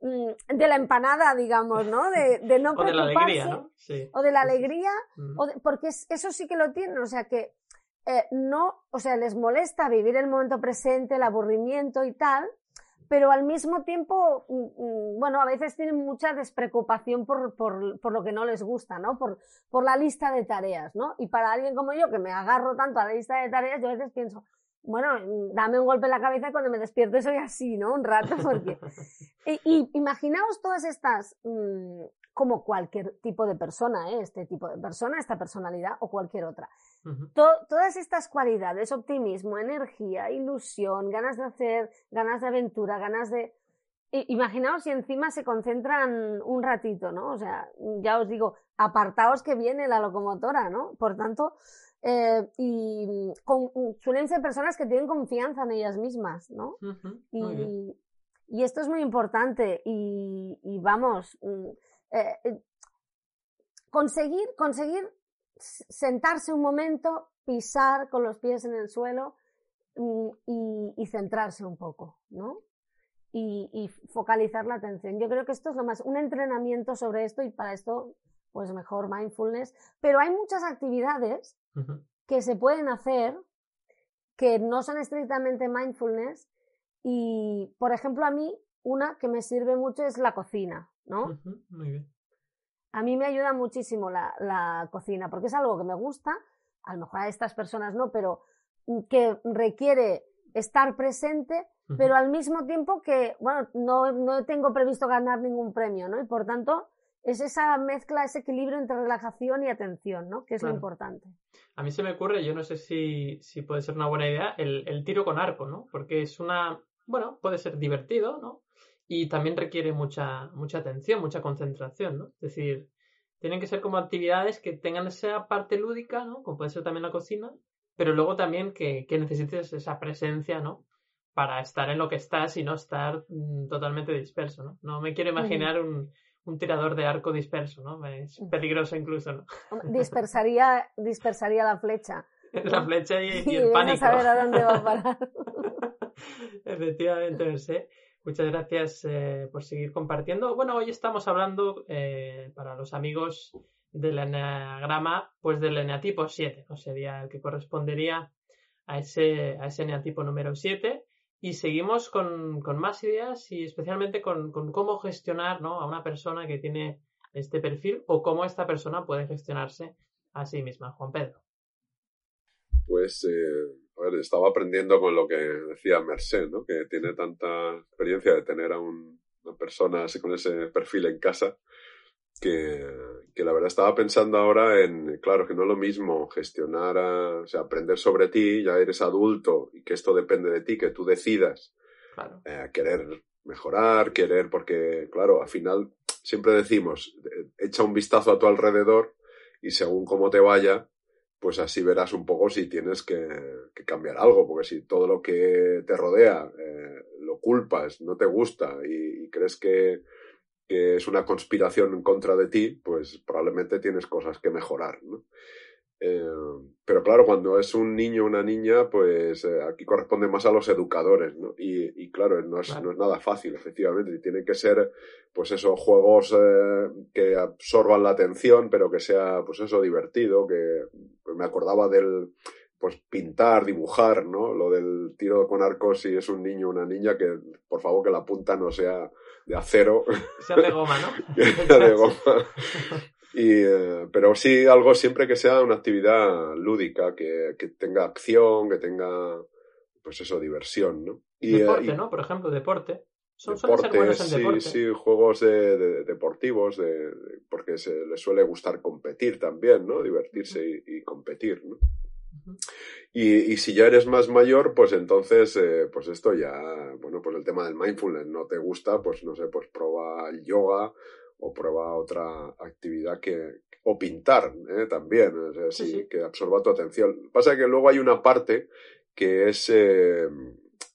de la empanada, digamos, ¿no? De, de no <laughs> o de la alegría, preocuparse, ¿no? Sí. o de la alegría, Mm. o de- porque es- eso sí que lo tienen, o sea que eh, no, o sea, les molesta vivir el momento presente, el aburrimiento y tal, pero al mismo tiempo, mm, mm, bueno, a veces tienen mucha despreocupación por, por, por lo que no les gusta, ¿no? Por, por la lista de tareas, ¿no? Y para alguien como yo, que me agarro tanto a la lista de tareas, yo a veces pienso, bueno, dame un golpe en la cabeza y cuando me despierto soy así, ¿no? Un rato, porque... <laughs> Y, y imaginaos todas estas, mm, como cualquier tipo de persona, ¿eh? Este tipo de persona, esta personalidad o cualquier otra. To- todas estas cualidades, optimismo, energía, ilusión, ganas de hacer, ganas de aventura, ganas de... I- Imaginaos si encima se concentran un ratito, ¿no? O sea, ya os digo, apartaos que viene la locomotora, ¿no? Por tanto, eh, y con- suelen ser personas que tienen confianza en ellas mismas, ¿no? Y, y esto es muy importante. Y, y vamos, mm, eh, eh, conseguir, conseguir sentarse un momento, pisar con los pies en el suelo mm, y, y centrarse un poco, ¿no? Y focalizar la atención. Yo creo que esto es lo más, un entrenamiento sobre esto y para esto, pues mejor mindfulness. Pero hay muchas actividades que se pueden hacer que no son estrictamente mindfulness y, por ejemplo, a mí una que me sirve mucho es la cocina, ¿no? Muy bien. A mí me ayuda muchísimo la, la cocina porque es algo que me gusta, a lo mejor a estas personas no, pero que requiere estar presente, pero al mismo tiempo que, bueno, no, no tengo previsto ganar ningún premio, ¿no? Y por tanto, es esa mezcla, ese equilibrio entre relajación y atención, ¿no? Que es Claro. lo importante. A mí se me ocurre, yo no sé si, si puede ser una buena idea, el, el tiro con arco, ¿no? Porque es una, bueno, puede ser divertido, ¿no? Y también requiere mucha, mucha atención, mucha concentración, ¿no? Es decir, tienen que ser como actividades que tengan esa parte lúdica, ¿no? Como puede ser también la cocina, pero luego también que, que necesites esa presencia, ¿no? Para estar en lo que estás y no estar mm, totalmente disperso, ¿no? No me quiero imaginar un, un tirador de arco disperso, ¿no? Es peligroso incluso, ¿no? Dispersaría, dispersaría la flecha. <laughs> La flecha y, y Y el a pánico. saber a dónde va a parar. <laughs> Efectivamente, Mercé. Muchas gracias eh, por seguir compartiendo. Bueno, hoy estamos hablando eh, para los amigos del eneagrama, pues del eneatipo 7, ¿no? Sería el que correspondería a ese, a ese eneatipo número 7. Y seguimos con, con más ideas y especialmente con, cómo gestionar ¿no? a una persona que tiene este perfil o cómo esta persona puede gestionarse a sí misma. Juan Pedro. Pues, eh, a ver, estaba aprendiendo con lo que decía Merced, ¿no? Que tiene tanta experiencia de tener a un- una persona así con ese perfil en casa, que, que la verdad estaba pensando ahora en, claro, que no es lo mismo gestionar, a- o sea, aprender sobre ti, ya eres adulto y que esto depende de ti, que tú decidas Claro. eh, querer mejorar, querer, porque, claro, al final siempre decimos, echa un vistazo a tu alrededor y según cómo te vaya, pues así verás un poco si tienes que, que cambiar algo, porque si todo lo que te rodea eh, lo culpas, no te gusta y, y crees que, que es una conspiración en contra de ti, pues probablemente tienes cosas que mejorar, ¿no? Eh, pero claro, cuando es un niño o una niña, pues eh, aquí corresponde más a los educadores, ¿no? Y, y claro, no es, Claro. no es nada fácil, efectivamente. Y tienen que ser, pues esos juegos eh, que absorban la atención, pero que sea, pues eso, divertido, que pues me acordaba del, pues pintar, dibujar, ¿no? Lo del tiro con arcos si es un niño o una niña, que por favor que la punta no sea de acero, sea de goma, ¿no? <laughs> que sea de goma. Y, eh, pero sí algo siempre que sea una actividad lúdica, que, que tenga acción, que tenga, pues eso, diversión, ¿no? Y, eh, deporte, y ¿no? Por ejemplo, deporte. Son, suelen ser deporte, buenos en sí, deporte. sí, juegos de, de- deportivos, de, de- porque se les suele gustar competir también, ¿no? Divertirse y, y competir, ¿no? Y, y si ya eres más mayor, pues entonces, eh, pues esto ya, bueno, pues el tema del mindfulness no te gusta, pues no sé, pues prueba el yoga o prueba otra actividad que, o pintar, ¿eh? también, o sea, Sí, sí, sí. que absorba tu atención. Pasa que luego hay una parte que es, eh,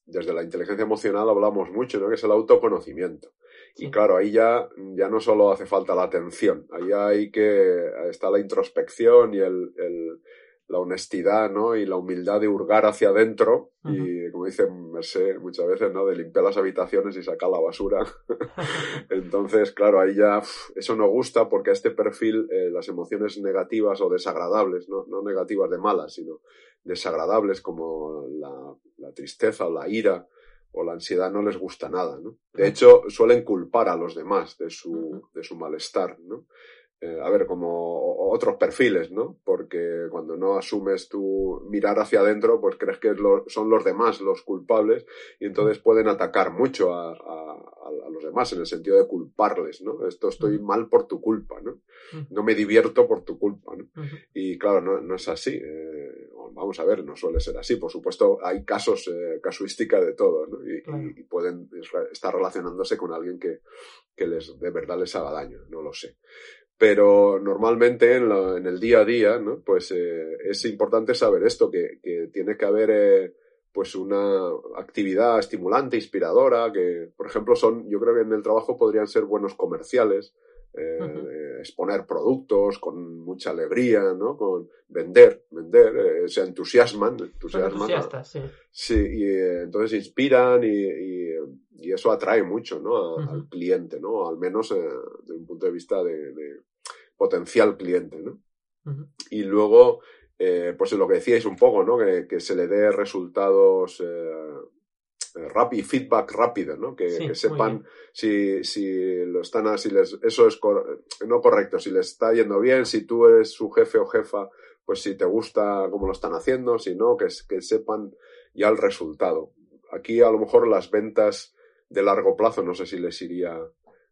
desde la inteligencia emocional hablamos mucho, ¿no? Que es el autoconocimiento. Sí. Y claro, ahí ya, ya no solo hace falta la atención, ahí hay que, está la introspección y el, el, la honestidad, ¿no? Y la humildad de hurgar hacia adentro y, como dice Merced muchas veces, ¿no? De limpiar las habitaciones y sacar la basura. <laughs> Entonces, claro, ahí ya eso no gusta porque a este perfil eh, las emociones negativas o desagradables, ¿no? no negativas de malas, sino desagradables como la, la tristeza o la ira o la ansiedad no les gusta nada, ¿no? De hecho, suelen culpar a los demás de su, de su malestar, ¿no? Eh, a ver, como otros perfiles, ¿no? Porque cuando no asumes tu mirar hacia adentro, pues crees que son los demás los culpables y entonces pueden atacar mucho a, los demás en el sentido de culparles, ¿no? Esto estoy mal por tu culpa, ¿no? No me divierto por tu culpa, ¿no? Y claro, no, es así. Eh, vamos a ver, no suele ser así. Por supuesto, hay casos, eh, casuística de todo, ¿no? Y, y, pueden estar relacionándose con alguien que, que les, de verdad les haga daño, no lo sé pero normalmente en, en, el día a día, ¿no? Pues eh, es importante saber esto, que, que tiene que haber eh, pues una actividad estimulante, inspiradora, que por ejemplo son, yo creo que en el trabajo podrían ser buenos comerciales, eh, eh exponer productos con mucha alegría, ¿no? Con vender, vender, eh, se entusiasman, entusiasman. sí. Sí, y entonces inspiran y, y, y, eso atrae mucho, ¿no? Al cliente, ¿no? Al menos desde un punto de vista de, de potencial cliente, ¿no? Y luego, pues lo que decíais un poco, ¿no? Que, que se le dé resultados rápido, feedback rápido, ¿no? Que, que sepan si, si lo están, si les, eso es no correcto, si les está yendo bien, si tú eres su jefe o jefa, pues si te gusta cómo lo están haciendo, si no, que, que sepan ya el resultado. Aquí a lo mejor las ventas de largo plazo, no sé si les iría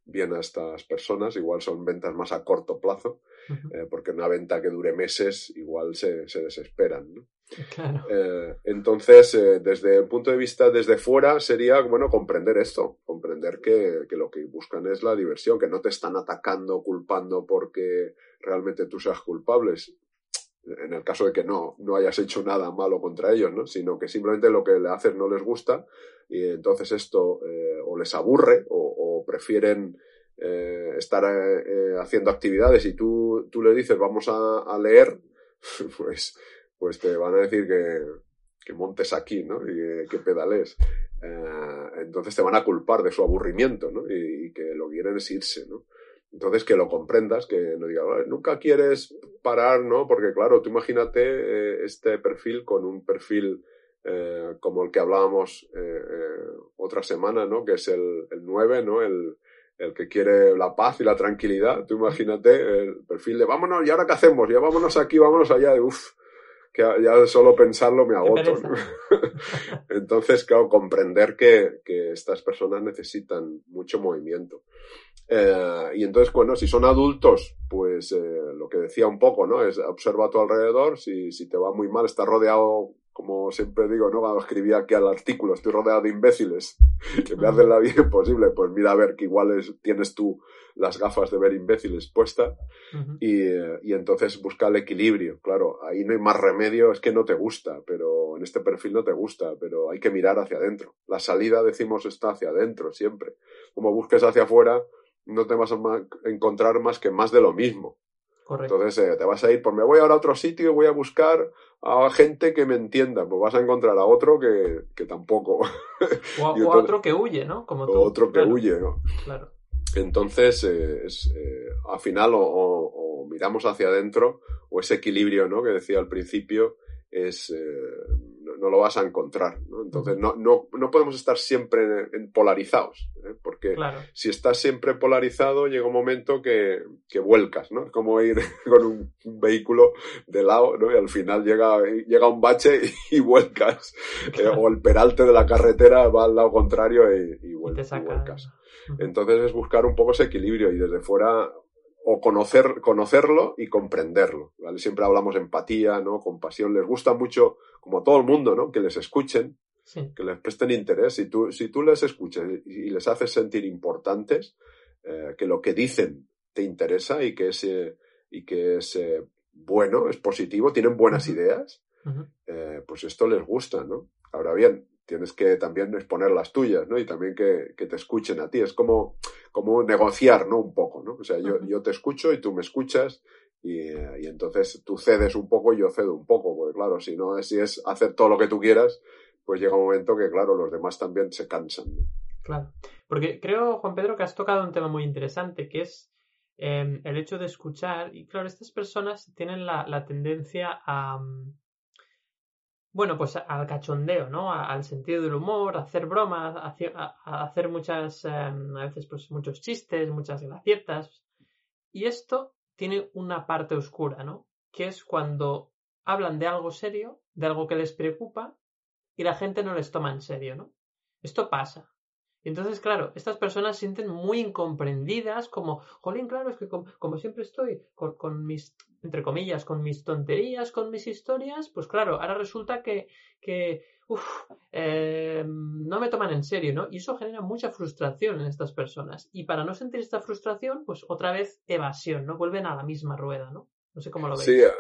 bien a estas personas, igual son ventas más a corto plazo, eh, porque una venta que dure meses igual se, se desesperan. ¿no? <laughs> Eh, entonces, eh, desde el punto de vista desde fuera, sería, bueno, comprender esto, comprender que, lo que buscan es la diversión, que no te están atacando, culpando porque realmente tú seas culpable, en el caso de que no, no hayas hecho nada malo contra ellos, ¿no? sino que simplemente lo que le haces no les gusta y entonces esto o les aburre o, prefieren eh, estar eh, haciendo actividades y tú, tú le dices vamos a, leer, <laughs> pues, pues te van a decir que, que montes aquí, ¿no? Y que, pedales. Eh, entonces te van a culpar de su aburrimiento, ¿no? Y, que lo quieren es irse, ¿no? Entonces que lo comprendas, que no digas, nunca quieres parar, ¿no? Porque claro, tú imagínate este perfil con un perfil eh, como el que hablábamos eh, eh, otra semana, ¿no? Que es el, el 9, ¿no? El, que quiere la paz y la tranquilidad. Tú imagínate el perfil de vámonos, ¿y ahora qué hacemos? Ya vámonos aquí, vámonos allá. Uff, que ya solo pensarlo me agoto. ¿no? <laughs> Entonces, claro, comprender que, que, estas personas necesitan mucho movimiento. Eh, y entonces, bueno, si son adultos, pues eh, lo que decía un poco, ¿no? Es observa a tu alrededor, si, si te va muy mal, estás rodeado como siempre digo, ¿no? Cuando escribí aquí al artículo, estoy rodeado de imbéciles <laughs> que me hacen la vida imposible, pues mira a ver que igual es, tienes tú las gafas de ver imbéciles puestas y, y, entonces busca el equilibrio. Claro, ahí no hay más remedio, es que no te gusta, pero en este perfil no te gusta, pero hay que mirar hacia adentro. La salida, decimos, está hacia adentro siempre. Como busques hacia afuera, no te vas a encontrar más que más de lo mismo. Entonces eh, te vas a ir, pues me voy ahora a otro sitio y voy a buscar a gente que me entienda. Pues vas a encontrar a otro que, que tampoco. <laughs> O, a, <laughs> otro que huye, ¿no? Como tú. O otro que huye, ¿no? Claro. Entonces, eh, es, eh, al final o, o, miramos hacia adentro, o ese equilibrio, ¿no? Que decía al principio, es no lo vas a encontrar. ¿no? Entonces, no, no, no podemos estar siempre en, polarizados, ¿eh? porque si estás siempre polarizado, llega un momento que, que vuelcas, ¿no? Es como ir <laughs> con un, vehículo de lado, ¿no? Y al final llega, llega un bache <laughs> y, vuelcas. Eh, o el peralte de la carretera va al lado contrario y, y, vuelcas. Entonces es buscar un poco ese equilibrio y desde fuera o conocer, conocerlo y comprenderlo. ¿vale? Siempre hablamos de empatía, ¿no? Compasión. Les gusta mucho, como todo el mundo, ¿no? Que les escuchen, que les presten interés. Si tú, si tú les escuchas y les haces sentir importantes, eh, que lo que dicen te interesa y que es, eh, y que es eh, bueno, es positivo, tienen buenas ideas, pues esto les gusta, ¿no? Ahora bien, tienes que también exponer las tuyas, ¿no? Y también que, que, te escuchen a ti. Es como, como negociar, ¿no? Un poco, ¿no? O sea, yo, yo te escucho y tú me escuchas Y, eh, y, entonces tú cedes un poco y yo cedo un poco, porque claro, si no si es hacer todo lo que tú quieras, pues llega un momento que, claro, los demás también se cansan. Claro, porque creo, Juan Pedro, que has tocado un tema muy interesante, que es eh, el hecho de escuchar. Y claro, estas personas tienen la, la tendencia a, mm, bueno, pues al cachondeo, ¿no? al sentido del humor, a hacer bromas, a, hacer muchas, em, a veces pues muchos chistes, muchas gracietas. Y esto tiene una parte oscura, ¿no? Que es cuando hablan de algo serio, de algo que les preocupa, y la gente no les toma en serio, ¿no? Esto pasa. Entonces, claro, estas personas se sienten muy incomprendidas, como, jolín, claro, es que como, siempre estoy con, mis, entre comillas, con mis tonterías, con mis historias, pues claro, ahora resulta que, que uff, eh, no me toman en serio, ¿no? Y eso genera mucha frustración en estas personas. Y para no sentir esta frustración, pues otra vez evasión, ¿no? Vuelven a la misma rueda, ¿no? No sé cómo lo veis. Sí, eh,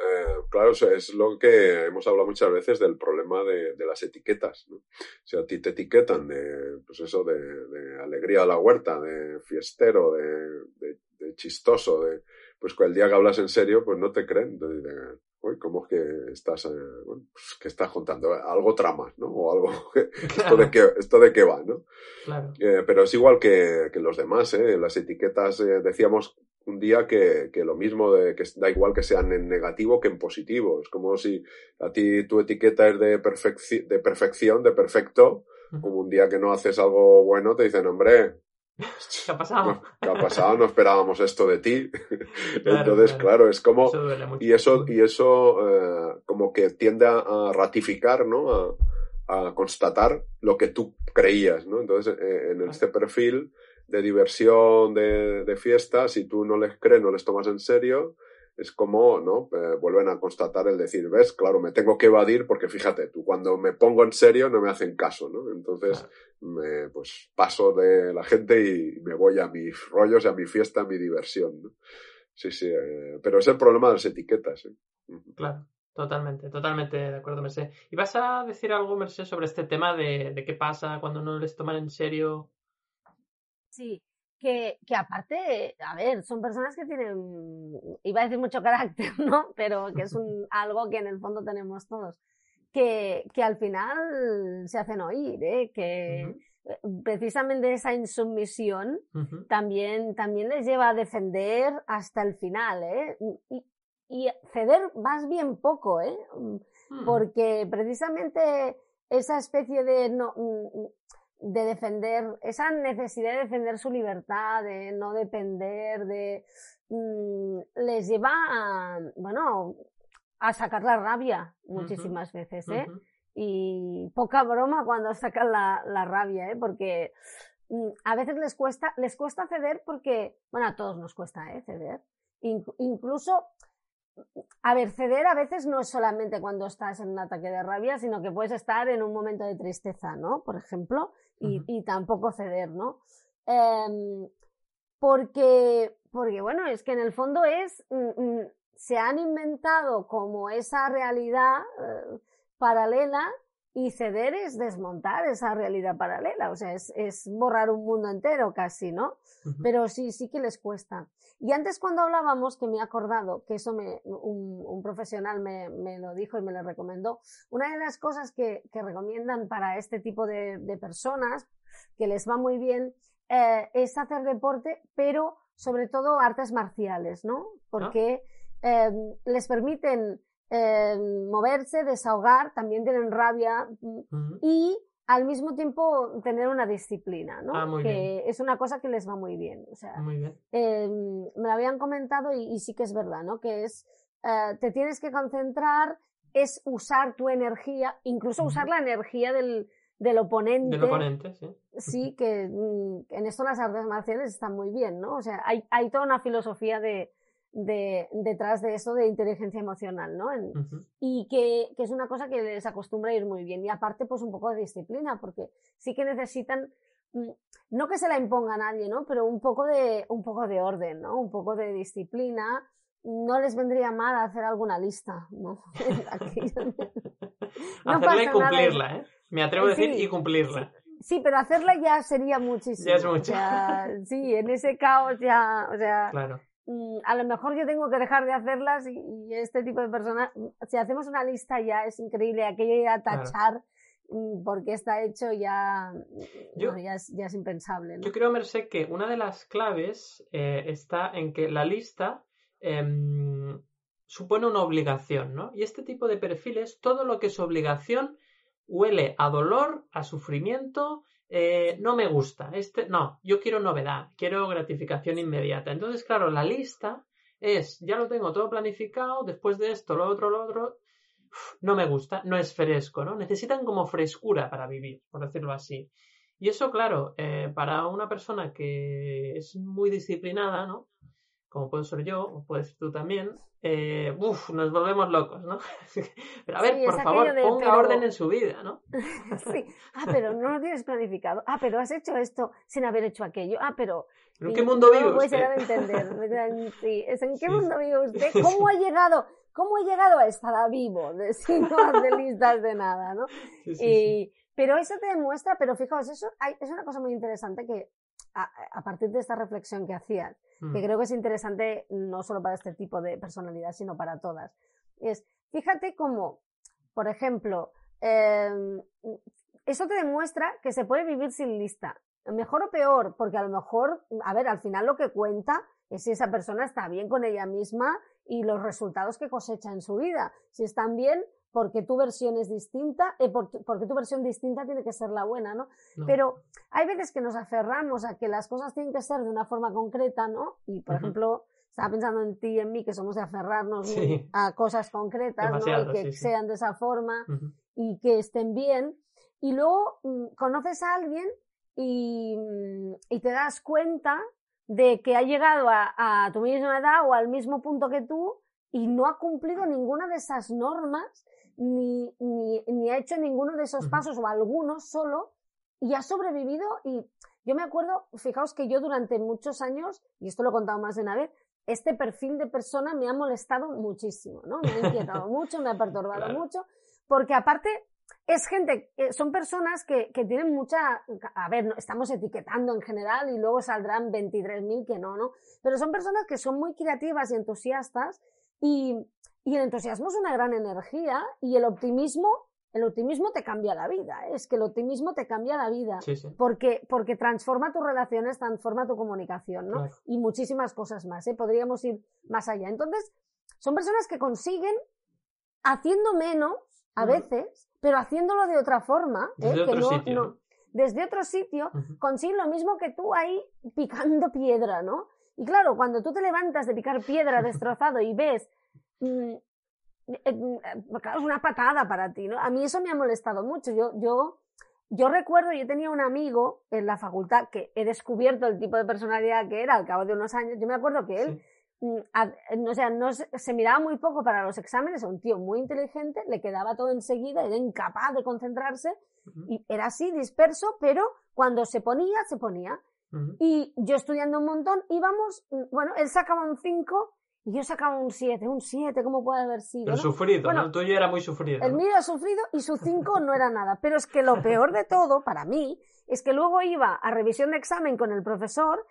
claro, es lo que hemos hablado muchas veces del problema de, las etiquetas. ¿no? O sea, a ti te etiquetan de, pues eso, de, alegría a la huerta, de fiestero, de, chistoso, de, pues el día que hablas en serio, pues no te creen. Entonces, uy, ¿cómo es que estás, eh, bueno, pues, que estás contando? Algo tramas, ¿no? O algo, <laughs> <laughs> esto, de qué, esto de qué va, ¿no? Claro. Eh, pero es igual que, que los demás, ¿eh? Las etiquetas, decíamos un día que, que, lo mismo, de, que da igual que sean en negativo que en positivo. Es como si a ti tu etiqueta es de, de perfección, de perfecto, como un día que no haces algo bueno, te dicen, hombre, ¿qué ha pasado? ¿Qué ha pasado? No esperábamos esto de ti. <laughs> Entonces, claro. es como... y eso, y eso eh, como que tiende a, ratificar, ¿no? A, a, constatar lo que tú creías, ¿no? Entonces, eh, en este perfil de diversión, de, de fiesta, si tú no les crees, no les tomas en serio, es como, ¿no? Eh, vuelven a constatar el decir, ves, claro, me tengo que evadir porque fíjate, tú cuando me pongo en serio no me hacen caso, ¿no? Entonces, me, pues paso de la gente y me voy a mis rollos, a mi fiesta, a mi diversión, ¿no? Sí, sí, eh, pero es el problema de las etiquetas, ¿eh? Claro. Totalmente, totalmente de acuerdo, Merced. ¿Y vas a decir algo, Merced, sobre este tema de, de qué pasa cuando no les toman en serio Sí, que, que, aparte, a ver, son personas que tienen, iba a decir mucho carácter, <laughs> ¿no? Pero que es un, algo que en el fondo tenemos todos, que, que al final se hacen oír, ¿eh? Que eh, precisamente esa insumisión también, también les lleva a defender hasta el final, ¿eh? Y, y ceder más bien poco, ¿eh? Mm. Porque precisamente esa especie de no, de defender, esa necesidad de defender su libertad, de no depender, de mm, les lleva a, bueno, a sacar la rabia muchísimas veces, ¿eh? Y poca broma cuando sacan la, la rabia, ¿eh? Porque mm, a veces les cuesta, les cuesta ceder porque, bueno, a todos nos cuesta, ¿eh? Ceder. incluso a ver, ceder a veces no es solamente cuando estás en un ataque de rabia, sino que puedes estar en un momento de tristeza, ¿no? Por ejemplo, y, tampoco ceder, ¿no? Em, porque, porque, bueno, es que en el fondo es, mm, mm, se han inventado como esa realidad eh, paralela y ceder es desmontar esa realidad paralela, o sea, es, es borrar un mundo entero casi, ¿no? Pero sí, sí que les cuesta. Y antes cuando hablábamos, que me he acordado, que eso me, un, un profesional me, me, lo dijo y me lo recomendó, una de las cosas que, que recomiendan para este tipo de, de, personas, que les va muy bien, eh, es hacer deporte, pero sobre todo artes marciales, ¿no? Porque eh, les permiten eh, moverse, desahogar, también tienen rabia y al mismo tiempo tener una disciplina, ¿no? Ah, que es una cosa que les va muy bien. O sea, Eh, me lo habían comentado y, sí que es verdad, ¿no? Que es, eh, te tienes que concentrar, es usar tu energía, incluso usar la energía del, del oponente. Del oponente, sí. Sí, que mm, en esto las artes marciales están muy bien, ¿no? O sea, hay, hay toda una filosofía de, de, detrás de eso de inteligencia emocional, ¿no? Y que, que, es una cosa que les acostumbra a ir muy bien. Y aparte, pues un poco de disciplina, porque sí que necesitan, mm, no que se la imponga a nadie, ¿no? Pero un poco de, un poco de orden, ¿no? Un poco de disciplina. No les vendría mal hacer alguna lista, ¿no? <laughs> <laughs> Hacerla y cumplirla, ¿eh? Me atrevo a decir y cumplirla. Sí, pero hacerla ya sería muchísimo. Ya es mucho. sí, en ese caos ya, o sea, claro a lo mejor yo tengo que dejar de hacerlas y, este tipo de personas, si hacemos una lista ya es increíble, aquello ir a tachar mm, porque está hecho ya, ya, es, impensable. Yo creo, Merced, que una de las claves eh, está en que la lista em, supone una obligación, ¿no? Y este tipo de perfiles, todo lo que es obligación, huele a dolor, a sufrimiento, eh, no me gusta, este, no, yo quiero novedad, quiero gratificación inmediata. Entonces, claro, la lista es, ya lo tengo todo planificado, después de esto, lo otro, lo otro, no me gusta, no es fresco, ¿no? Necesitan como frescura para vivir, por decirlo así. Y eso, claro, eh, para una persona que es muy disciplinada, ¿no? Como puedo ser yo, o puedes ser tú también, eh, uf, nos volvemos locos, ¿no? <laughs> pero a ver, por favor, ponga orden en su vida, ¿no? <laughs> sí, ah, pero no lo tienes planificado. Ah, pero has hecho esto sin haber hecho aquello. Ah, pero... ¿En qué mundo vive usted? No entender. Sí, ¿En qué mundo vive usted? ¿Cómo ha llegado? ¿Cómo ha llegado a estar vivo? De, <laughs> sin no de listas de nada, ¿no? y, pero eso te demuestra, pero fijaos, eso es una cosa muy interesante que a, partir de esta reflexión que hacías, que mm. creo que es interesante no solo para este tipo de personalidad, sino para todas, es, fíjate cómo, por ejemplo, em, eso te demuestra que se puede vivir sin lista, mejor o peor, porque a lo mejor, a ver, al final lo que cuenta es si esa persona está bien con ella misma y los resultados que cosecha en su vida. Si están bien, porque tu versión es distinta, eh, porque tu versión distinta tiene que ser la buena, ¿no? Pero hay veces que nos aferramos a que las cosas tienen que ser de una forma concreta, ¿no? Y, por ejemplo, estaba pensando en ti y en mí, que somos de aferrarnos a cosas concretas, ¿no? Y que sean de esa forma y que estén bien. Y luego mm, conoces a alguien y, mm, y, te das cuenta de que ha llegado a, a tu misma edad o al mismo punto que tú y no ha cumplido ninguna de esas normas ni, ni, ni ha hecho ninguno de esos pasos o algunos solo y ha sobrevivido y yo me acuerdo, fijaos que yo durante muchos años, y esto lo he contado más de una vez, este perfil de persona me ha molestado muchísimo, ¿no? Me ha inquietado <laughs> mucho, me ha perturbado mucho, porque aparte es gente, eh, son personas que, que, tienen mucha, a ver, estamos etiquetando en general y luego saldrán 23.000 que no, ¿no? Pero son personas que son muy creativas y entusiastas y, y el entusiasmo es una gran energía y el optimismo, el optimismo te cambia la vida. ¿eh? Es que el optimismo te cambia la vida. Porque, porque transforma tus relaciones, transforma tu comunicación, ¿no? Y muchísimas cosas más. ¿eh? Podríamos ir más allá. Entonces, son personas que consiguen haciendo menos a veces, pero haciéndolo de otra forma. ¿eh? Desde otro sitio. desde otro sitio, consiguen lo mismo que tú ahí picando piedra, ¿no? Y claro, cuando tú te levantas de picar piedra <laughs> destrozado y ves Mm, eh, mm, es una patada para ti, ¿no? A mí eso me ha molestado mucho. Yo, yo, yo recuerdo, yo tenía un amigo en la facultad que he descubierto el tipo de personalidad que era al cabo de unos años. Yo me acuerdo que él, mm, o sea, no se, miraba muy poco para los exámenes, un tío muy inteligente, le quedaba todo enseguida, era incapaz de concentrarse y era así, disperso, pero cuando se ponía, se ponía. Y yo estudiando un montón, íbamos, bueno, él sacaba un 5 y yo sacaba un 7, un 7, ¿cómo puede haber sido? El sufrido, bueno, El tuyo era muy sufrido. El mío era sufrido y su 5 no era nada. Pero es que lo peor de todo, para mí, es que luego iba a revisión de examen con el profesor,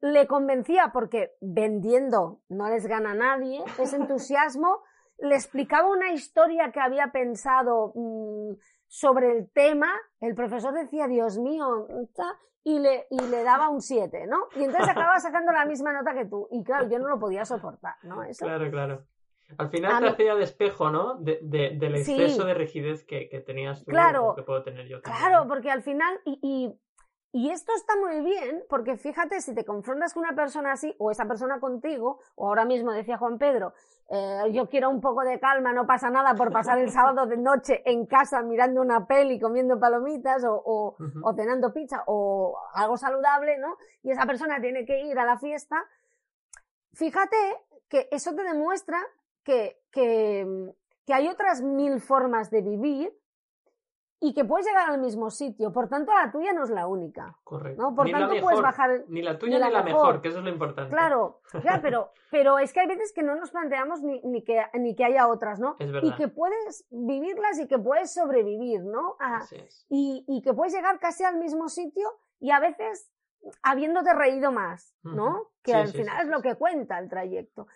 le convencía, porque vendiendo no les gana a nadie, ese entusiasmo, le explicaba una historia que había pensado mm, sobre el tema, el profesor decía, Dios mío, y le, y le daba un 7, ¿no? Y entonces acababa <laughs> sacando la misma nota que tú. Y claro, yo no lo podía soportar, ¿no? Claro, claro. Al final te hacía despejo, ¿no? De, del exceso de rigidez que, que tenías tú claro, que puedo tener yo también. Claro, porque al final, y, y, y, esto está muy bien, porque fíjate, si te confrontas con una persona así, o esa persona contigo, o ahora mismo decía Juan Pedro, eh, yo quiero un poco de calma, no pasa nada por pasar el sábado de noche en casa mirando una peli, comiendo palomitas o, o, cenando pizza o algo saludable, ¿no? Y esa persona tiene que ir a la fiesta. Fíjate que eso te demuestra que, que, que hay otras mil formas de vivir y que puedes llegar al mismo sitio. Por tanto, la tuya no es la única. Correcto. ¿no? Por ni tanto, la puedes bajar. Ni la tuya ni, la, mejor. que eso es lo importante. Claro, <laughs> ya, pero, pero es que hay veces que no nos planteamos ni, ni, que, ni que haya otras, ¿no? Es verdad. Y que puedes vivirlas y que puedes sobrevivir, ¿no? Así es. y, y que puedes llegar casi al mismo sitio y a veces habiéndote reído más, ¿no? Que al final es lo que cuenta el trayecto.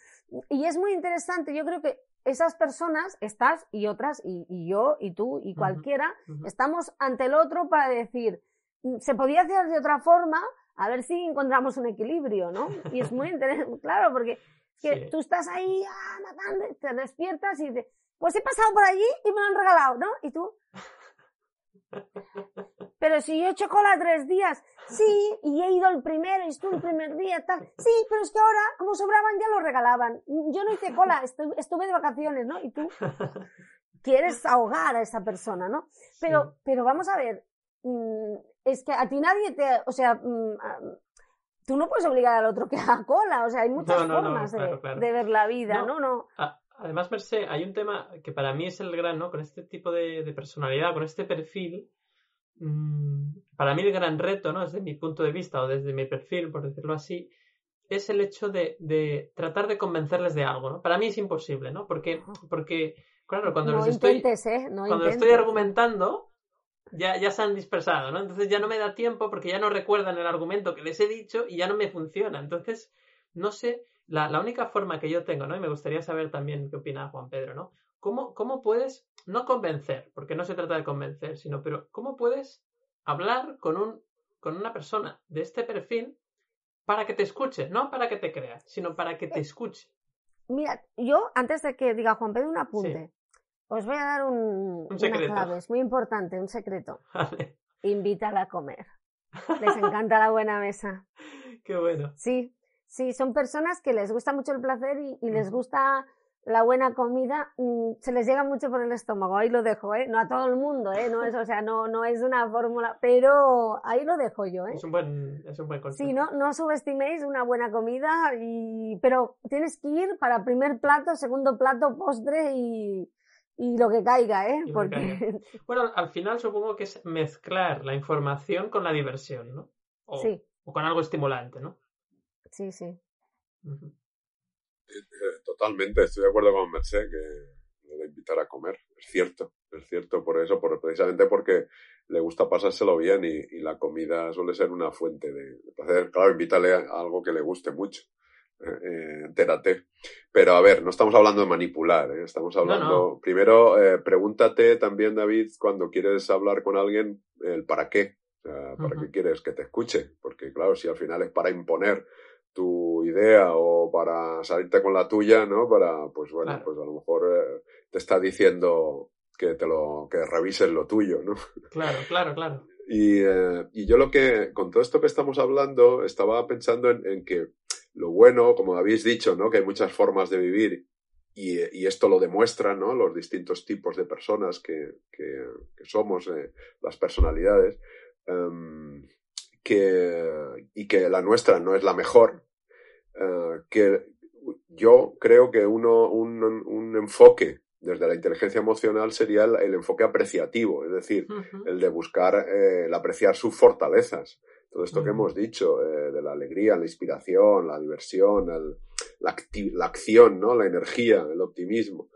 Y es muy interesante, yo creo que esas personas, estás y otras, y, yo, y tú, y cualquiera, estamos ante el otro para decir, mm, se podía hacer de otra forma, a ver si encontramos un equilibrio, ¿no? Y es muy <laughs> interesante, claro, porque que tú estás ahí ah, matando, te despiertas y dices, pues he pasado por allí y me lo han regalado, ¿no? Y tú, pero si yo he hecho cola tres días, sí, y he ido el primero y estuve el primer día, tal. Sí, pero es que ahora, como sobraban, ya lo regalaban. Yo no hice cola, estuve, de vacaciones, ¿no? Y tú <laughs> quieres ahogar a esa persona, ¿no? Pero, pero vamos a ver, mm, es que a ti nadie te, o sea, mm, tú no puedes obligar al otro que haga cola, o sea, hay muchas formas de, ver la vida, ¿no? no. Además, Mercé, hay un tema que para mí es el gran, ¿no? Con este tipo de, personalidad, con este perfil, mm, para mí el gran reto, ¿no? Desde mi punto de vista o desde mi perfil, por decirlo así, es el hecho de, tratar de convencerles de algo, ¿no? Para mí es imposible, ¿no? Porque, porque claro, cuando los estoy, ¿eh? cuando estoy argumentando, ya, ya se han dispersado, ¿no? Entonces ya no me da tiempo porque ya no recuerdan el argumento que les he dicho y ya no me funciona. Entonces, no sé, la, la, única forma que yo tengo, ¿no? Y me gustaría saber también qué opina Juan Pedro, ¿no? ¿Cómo, ¿Cómo puedes, no convencer, porque no se trata de convencer, sino, pero ¿cómo puedes hablar con, un, con una persona de este perfil para que te escuche? No para que te crea, sino para que te eh, escuche. Mira, yo, antes de que diga Juan Pedro un apunte, os voy a dar un, un una clave, es muy importante, un secreto. <laughs> Invítala a comer. Les encanta la buena mesa. <laughs> Qué bueno. Sí, Sí, son personas que les gusta mucho el placer y, les gusta la buena comida, mm, se les llega mucho por el estómago, ahí lo dejo, ¿eh? No a todo el mundo, ¿eh? No es, o sea, no, no es una fórmula, pero ahí lo dejo yo, ¿eh? Es un buen, es un buen consejo. Sí, no, no subestiméis una buena comida, y, pero tienes que ir para primer plato, segundo plato, postre y, y lo que caiga, ¿eh? Porque... <laughs> Bueno, al final supongo que es mezclar la información con la diversión, ¿no? sí. O con algo estimulante, ¿no? Sí, sí. Eh, totalmente, estoy de acuerdo con Merced que lo de invitar a comer, es cierto, es cierto por eso, por, precisamente porque le gusta pasárselo bien y, la comida suele ser una fuente de, placer. Claro, invítale a algo que le guste mucho. Eh, entérate. Pero a ver, no estamos hablando de manipular, ¿eh? estamos hablando. Primero, pregúntate también, David, cuando quieres hablar con alguien, el para qué. ¿para qué quieres que te escuche? Porque, claro, si al final es para imponer tu idea o para salirte con la tuya, ¿no? Para, pues bueno, pues a lo mejor eh, te está diciendo que te lo, que revises lo tuyo, ¿no? Claro, claro, claro. Y, eh, y yo lo que, con todo esto que estamos hablando, estaba pensando en, que lo bueno, como habéis dicho, ¿no? Que hay muchas formas de vivir y, y esto lo demuestra, ¿no? Los distintos tipos de personas que, que, que somos, eh, las personalidades. Um, que, y que la nuestra no es la mejor, eh, que yo creo que uno, un, un, enfoque desde la inteligencia emocional sería el, enfoque apreciativo, es decir, el de buscar, eh, el apreciar sus fortalezas. Todo esto que hemos dicho, eh, de la alegría, la inspiración, la diversión, el, la, la, acción, ¿no? la energía, el optimismo.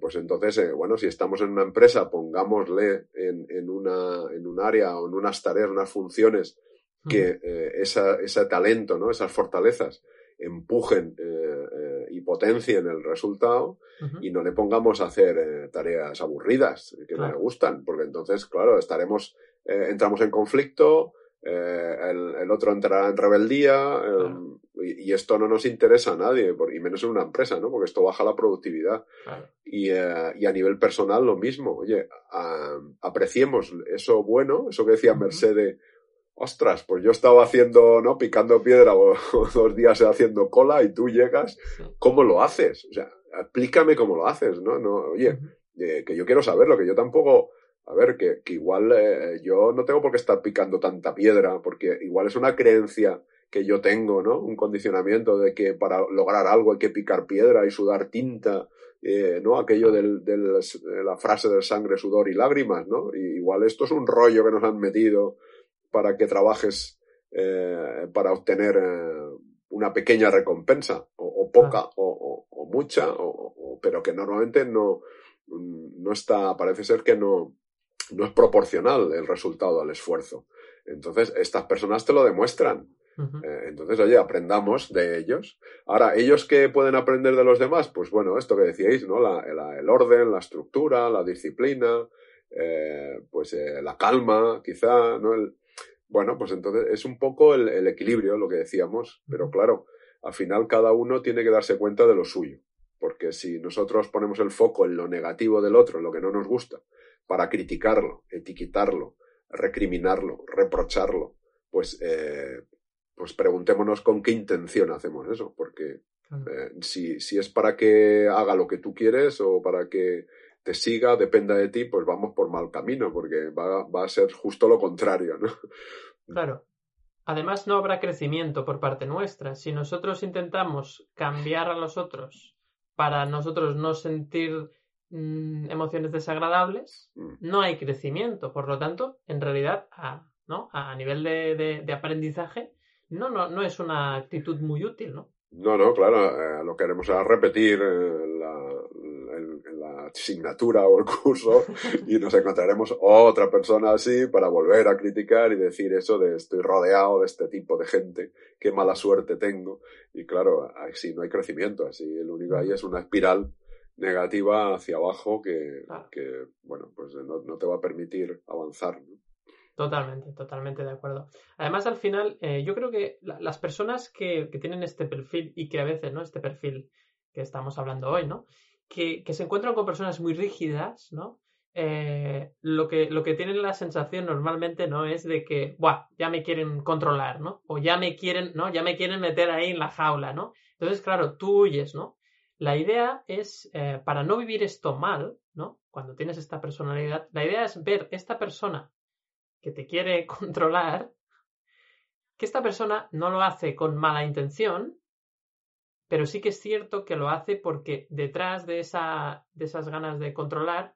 Pues entonces, bueno, si estamos en una empresa, pongámosle en, en, una, en un área o en unas tareas, unas funciones que eh, esa, ese talento, ¿no? esas fortalezas empujen eh, eh, y potencien el resultado y no le pongamos a hacer tareas aburridas que no le gustan, porque entonces, claro, estaremos, entramos en conflicto, el, el, otro entrará en rebeldía y, esto no nos interesa a nadie, y menos en una empresa, ¿no? Porque esto baja la productividad. Y, y, a nivel personal lo mismo, oye, apreciemos eso bueno, eso que decía Mercedes ostras, pues yo estaba haciendo, ¿no? Picando piedra o, <laughs> dos días haciendo cola y tú llegas, ¿cómo lo haces? O sea, explícame cómo lo haces, ¿no? no oye, eh, que yo quiero saberlo, que yo tampoco, a ver, que, que igual eh, yo no tengo por qué estar picando tanta piedra, porque igual es una creencia que yo tengo, ¿no? Un condicionamiento de que para lograr algo hay que picar piedra y sudar tinta, eh, ¿no? Aquello del, del, de la frase del sangre, sudor y lágrimas, ¿no? Y igual esto es un rollo que nos han metido para que trabajes eh, para obtener eh, una pequeña recompensa, o, poca, o, mucha, pero que normalmente no, no está, parece ser que no, no es proporcional el resultado al esfuerzo. Entonces, estas personas te lo demuestran. Eh, entonces, oye, aprendamos de ellos. Ahora, ¿ellos qué pueden aprender de los demás? Pues bueno, esto que decíais, ¿no? el orden, la estructura, la disciplina, eh, pues eh, la calma, quizá, ¿no? El, bueno, pues entonces es un poco el, equilibrio, lo que decíamos, pero claro, al final cada uno tiene que darse cuenta de lo suyo, porque si nosotros ponemos el foco en lo negativo del otro, en lo que no nos gusta, para criticarlo, etiquetarlo, recriminarlo, reprocharlo, pues, eh, pues preguntémonos con qué intención hacemos eso, porque eh, si, si es para que haga lo que tú quieres o para que te siga, dependa de ti, pues vamos por mal camino, porque va, va a ser justo lo contrario, ¿no? Claro. Además, no habrá crecimiento por parte nuestra. Si nosotros intentamos cambiar a los otros para nosotros no sentir mm, emociones desagradables, mm. no hay crecimiento. Por lo tanto, en realidad, a, ¿no? a nivel de, de, aprendizaje, no, no, no es una actitud muy útil, ¿no? No, no, claro, eh, lo que haremos es repetir eh, la, la asignatura o el curso <laughs> y nos encontraremos otra persona así para volver a criticar y decir eso de estoy rodeado de este tipo de gente, qué mala suerte tengo. Y claro, así no hay crecimiento, así el único ahí es una espiral negativa hacia abajo que, que bueno, pues no, te va a permitir avanzar. Totalmente, totalmente de acuerdo. Además, al final, eh, yo creo que las personas que, que, tienen este perfil y que a veces, ¿no? Este perfil que estamos hablando hoy, ¿no? que, se encuentran con personas muy rígidas, ¿no? Eh, lo, que, lo que tienen la sensación normalmente no es de que, Buah, ya me quieren controlar, ¿no? O ya me quieren, ¿no? Ya me quieren meter ahí en la jaula, ¿no? Entonces, claro, tú huyes, ¿no? La idea es, eh, para no vivir esto mal, ¿no? Cuando tienes esta personalidad, la idea es ver esta persona que te quiere <laughs> controlar, que esta persona no lo hace con mala intención, pero sí que es cierto que lo hace porque detrás de, esa, de esas ganas de controlar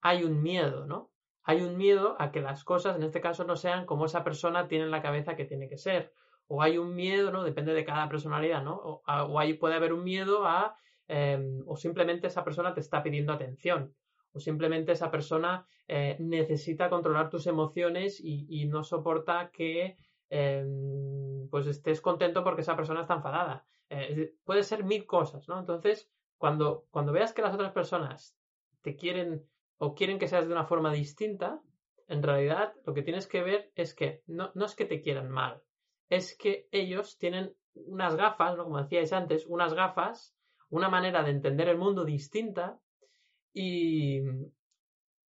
hay un miedo, ¿no? Hay un miedo a que las cosas, en este caso, no sean como esa persona tiene en la cabeza que tiene que ser. O hay un miedo, ¿no? Depende de cada personalidad, ¿no? O, o puede haber un miedo a, em, o simplemente esa persona te está pidiendo atención. O simplemente esa persona eh, necesita controlar tus emociones y, no soporta que em, pues estés contento porque esa persona está enfadada. Eh, puede ser mil cosas, ¿no? Entonces, cuando, cuando veas que las otras personas te quieren o quieren que seas de una forma distinta, en realidad lo que tienes que ver es que no, no es que te quieran mal, es que ellos tienen unas gafas, ¿no? como decíais antes, unas gafas, una manera de entender el mundo distinta y,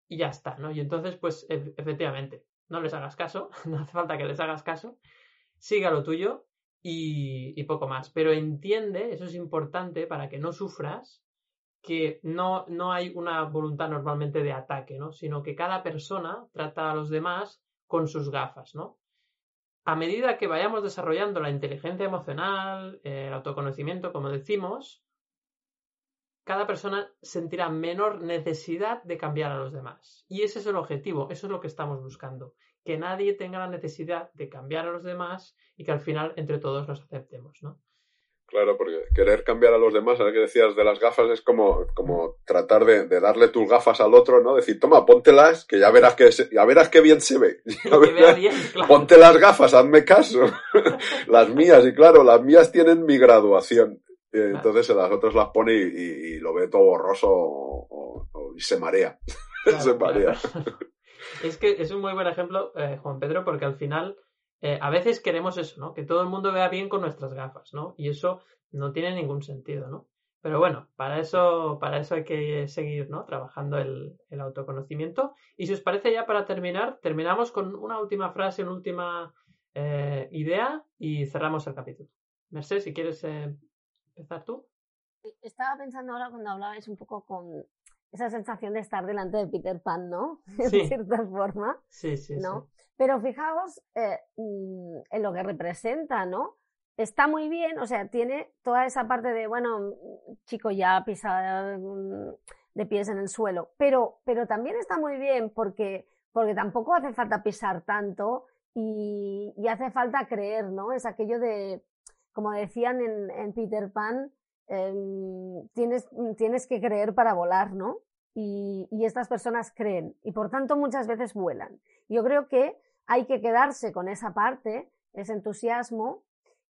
y ya está, ¿no? Y entonces, pues e, efectivamente, no les hagas caso, <laughs> no hace falta que les hagas caso, siga lo tuyo y, poco más. Pero entiende, eso es importante para que no sufras, que no, no hay una voluntad normalmente de ataque, ¿no? Sino que cada persona trata a los demás con sus gafas, ¿no? A medida que vayamos desarrollando la inteligencia emocional, el autoconocimiento, como decimos, cada persona sentirá menor necesidad de cambiar a los demás. Y ese es el objetivo, eso es lo que estamos buscando que nadie tenga la necesidad de cambiar a los demás y que al final entre todos nos aceptemos, ¿no? Claro, porque querer cambiar a los demás, ahora que decías de las gafas, es como, como tratar de, darle tus gafas al otro, ¿no? Decir, toma, póntelas, que ya verás que, ya verás qué bien se ve. <laughs> Ponte las gafas, hazme caso. <laughs> las mías, y claro, las mías tienen mi graduación. Entonces las otras las pone y, lo ve todo borroso y se marea. <laughs> se marea. <laughs> Es que es un muy buen ejemplo, eh, Juan Pedro, porque al final eh, a veces queremos eso, ¿no? Que todo el mundo vea bien con nuestras gafas, ¿no? Y eso no tiene ningún sentido, ¿no? Pero bueno, para eso, para eso hay que seguir, ¿no? Trabajando el, autoconocimiento. Y si os parece ya para terminar, terminamos con una última frase, una última eh, idea y cerramos el capítulo. Mercedes, si quieres empezar tú. Estaba pensando ahora cuando hablabais un poco con esa sensación de estar delante de Peter Pan, ¿no? <laughs> Sí. De cierta forma. Sí, sí, ¿no? Pero fijaos eh, mm, en lo que representa, ¿no? Está muy bien, o sea, tiene toda esa parte de, bueno, chico ya pisada mm, de pies en el suelo, pero, pero también está muy bien porque, porque tampoco hace falta pisar tanto y, y hace falta creer, ¿no? Es aquello de, como decían en, Peter Pan, Em, tienes, tienes que creer para volar, ¿no? Y, y, estas personas creen y por tanto muchas veces vuelan. Yo creo que hay que quedarse con esa parte, ese entusiasmo,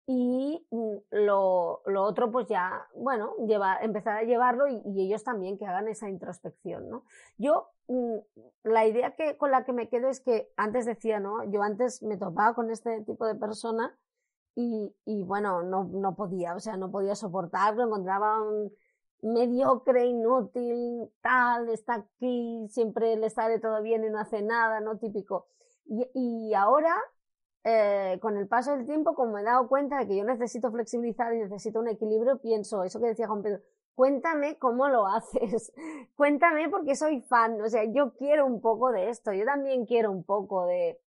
y mm, lo, lo, otro pues ya, bueno, lleva, empezar a llevarlo y, ellos también que hagan esa introspección, ¿no? Yo, mm, la idea que, con la que me quedo es que antes decía, ¿no? Yo antes me topaba con este tipo de persona y, y bueno, no, no podía, o sea, no podía soportarlo, encontraba un mediocre, inútil, tal, está aquí, siempre le sale todo bien y no hace nada, ¿no? Típico. Y, y ahora eh, con el paso del tiempo, como me he dado cuenta de que yo necesito flexibilizar y necesito un equilibrio, pienso eso que decía Juan Pedro, cuéntame cómo lo haces, <laughs> cuéntame porque soy fan, o sea, yo quiero un poco de esto, yo también quiero un poco de,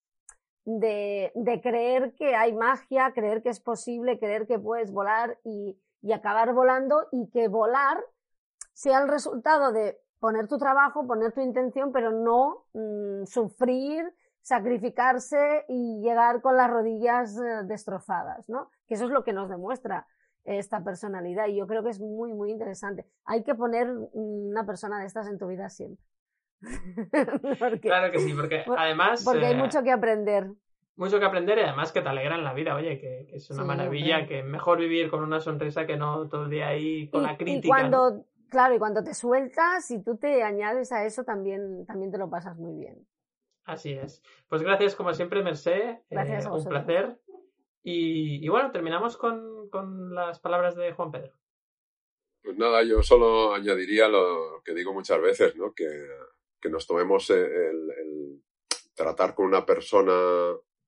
de, de creer que hay magia, creer que es posible, creer que puedes volar y, y acabar volando y que volar sea el resultado de poner tu trabajo, poner tu intención, pero no mm, sufrir, sacrificarse y llegar con las rodillas eh, destrozadas, ¿no? Que eso es lo que nos demuestra esta personalidad y yo creo que es muy, muy interesante. Hay que poner una persona de estas en tu vida siempre. <laughs> claro que sí, porque además... Porque hay eh, mucho que aprender. Mucho que aprender y además que te alegran la vida, oye, que, es una maravilla, que mejor vivir con una sonrisa que no todo el día ahí con la crítica. Y cuando, claro, y cuando te sueltas y tú te añades a eso, también, también te lo pasas muy bien. Así es. Pues gracias como siempre, Mercé. Gracias eh, un placer. Y, bueno, terminamos con, con, las palabras de Juan Pedro. Pues nada, yo solo añadiría lo que digo muchas veces, ¿no? Que, que nos tomemos el, tratar con una persona,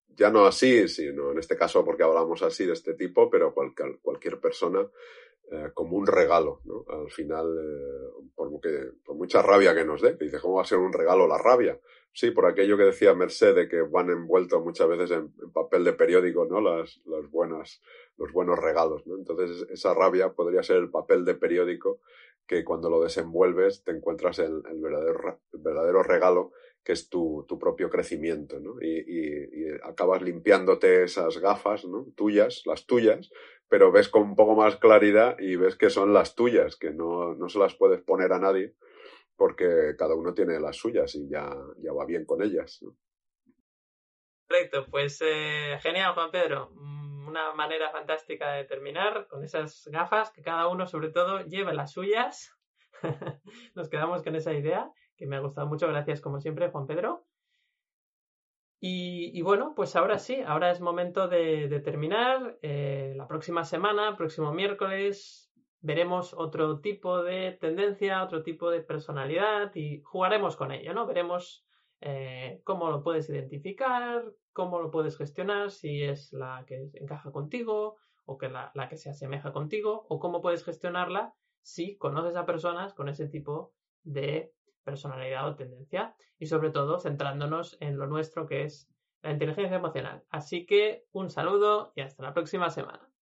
ya no así, sino en este caso porque hablamos así de este tipo, pero cualquier, cualquier persona, eh, como un regalo, ¿no? Al final, eh, por, mucha rabia que nos dé, dice, ¿cómo va a ser un regalo la rabia? Sí, por aquello que decía Mercedes, que van envueltos muchas veces en, papel de periódico, ¿no? Las, las buenas, los buenos regalos, ¿no? Entonces, esa rabia podría ser el papel de periódico que cuando lo desenvuelves te encuentras el, el verdadero, verdadero regalo que es tu, tu propio crecimiento, ¿no? Y, y, acabas limpiándote esas gafas, ¿no? Tuyas, las tuyas, pero ves con un poco más claridad y ves que son las tuyas, que no, no se las puedes poner a nadie porque cada uno tiene las suyas y ya, ya va bien con ellas. Perfecto, pues eh, genial Juan Pedro. Una manera fantástica de terminar con esas gafas, que cada uno sobre todo lleve las suyas. <laughs> Nos quedamos con esa idea, que me ha gustado mucho. Gracias como siempre, Juan Pedro. Y, bueno, pues ahora sí, ahora es momento de, terminar. Eh, la próxima semana, próximo miércoles, veremos otro tipo de tendencia, otro tipo de personalidad y jugaremos con ello, ¿no? Veremos eh, cómo lo puedes identificar, cómo lo puedes gestionar, si es la que encaja contigo o que la, la que se asemeja contigo, o cómo puedes gestionarla si conoces a personas con ese tipo de personalidad o tendencia y sobre todo centrándonos en lo nuestro que es la inteligencia emocional. Así que un saludo y hasta la próxima semana.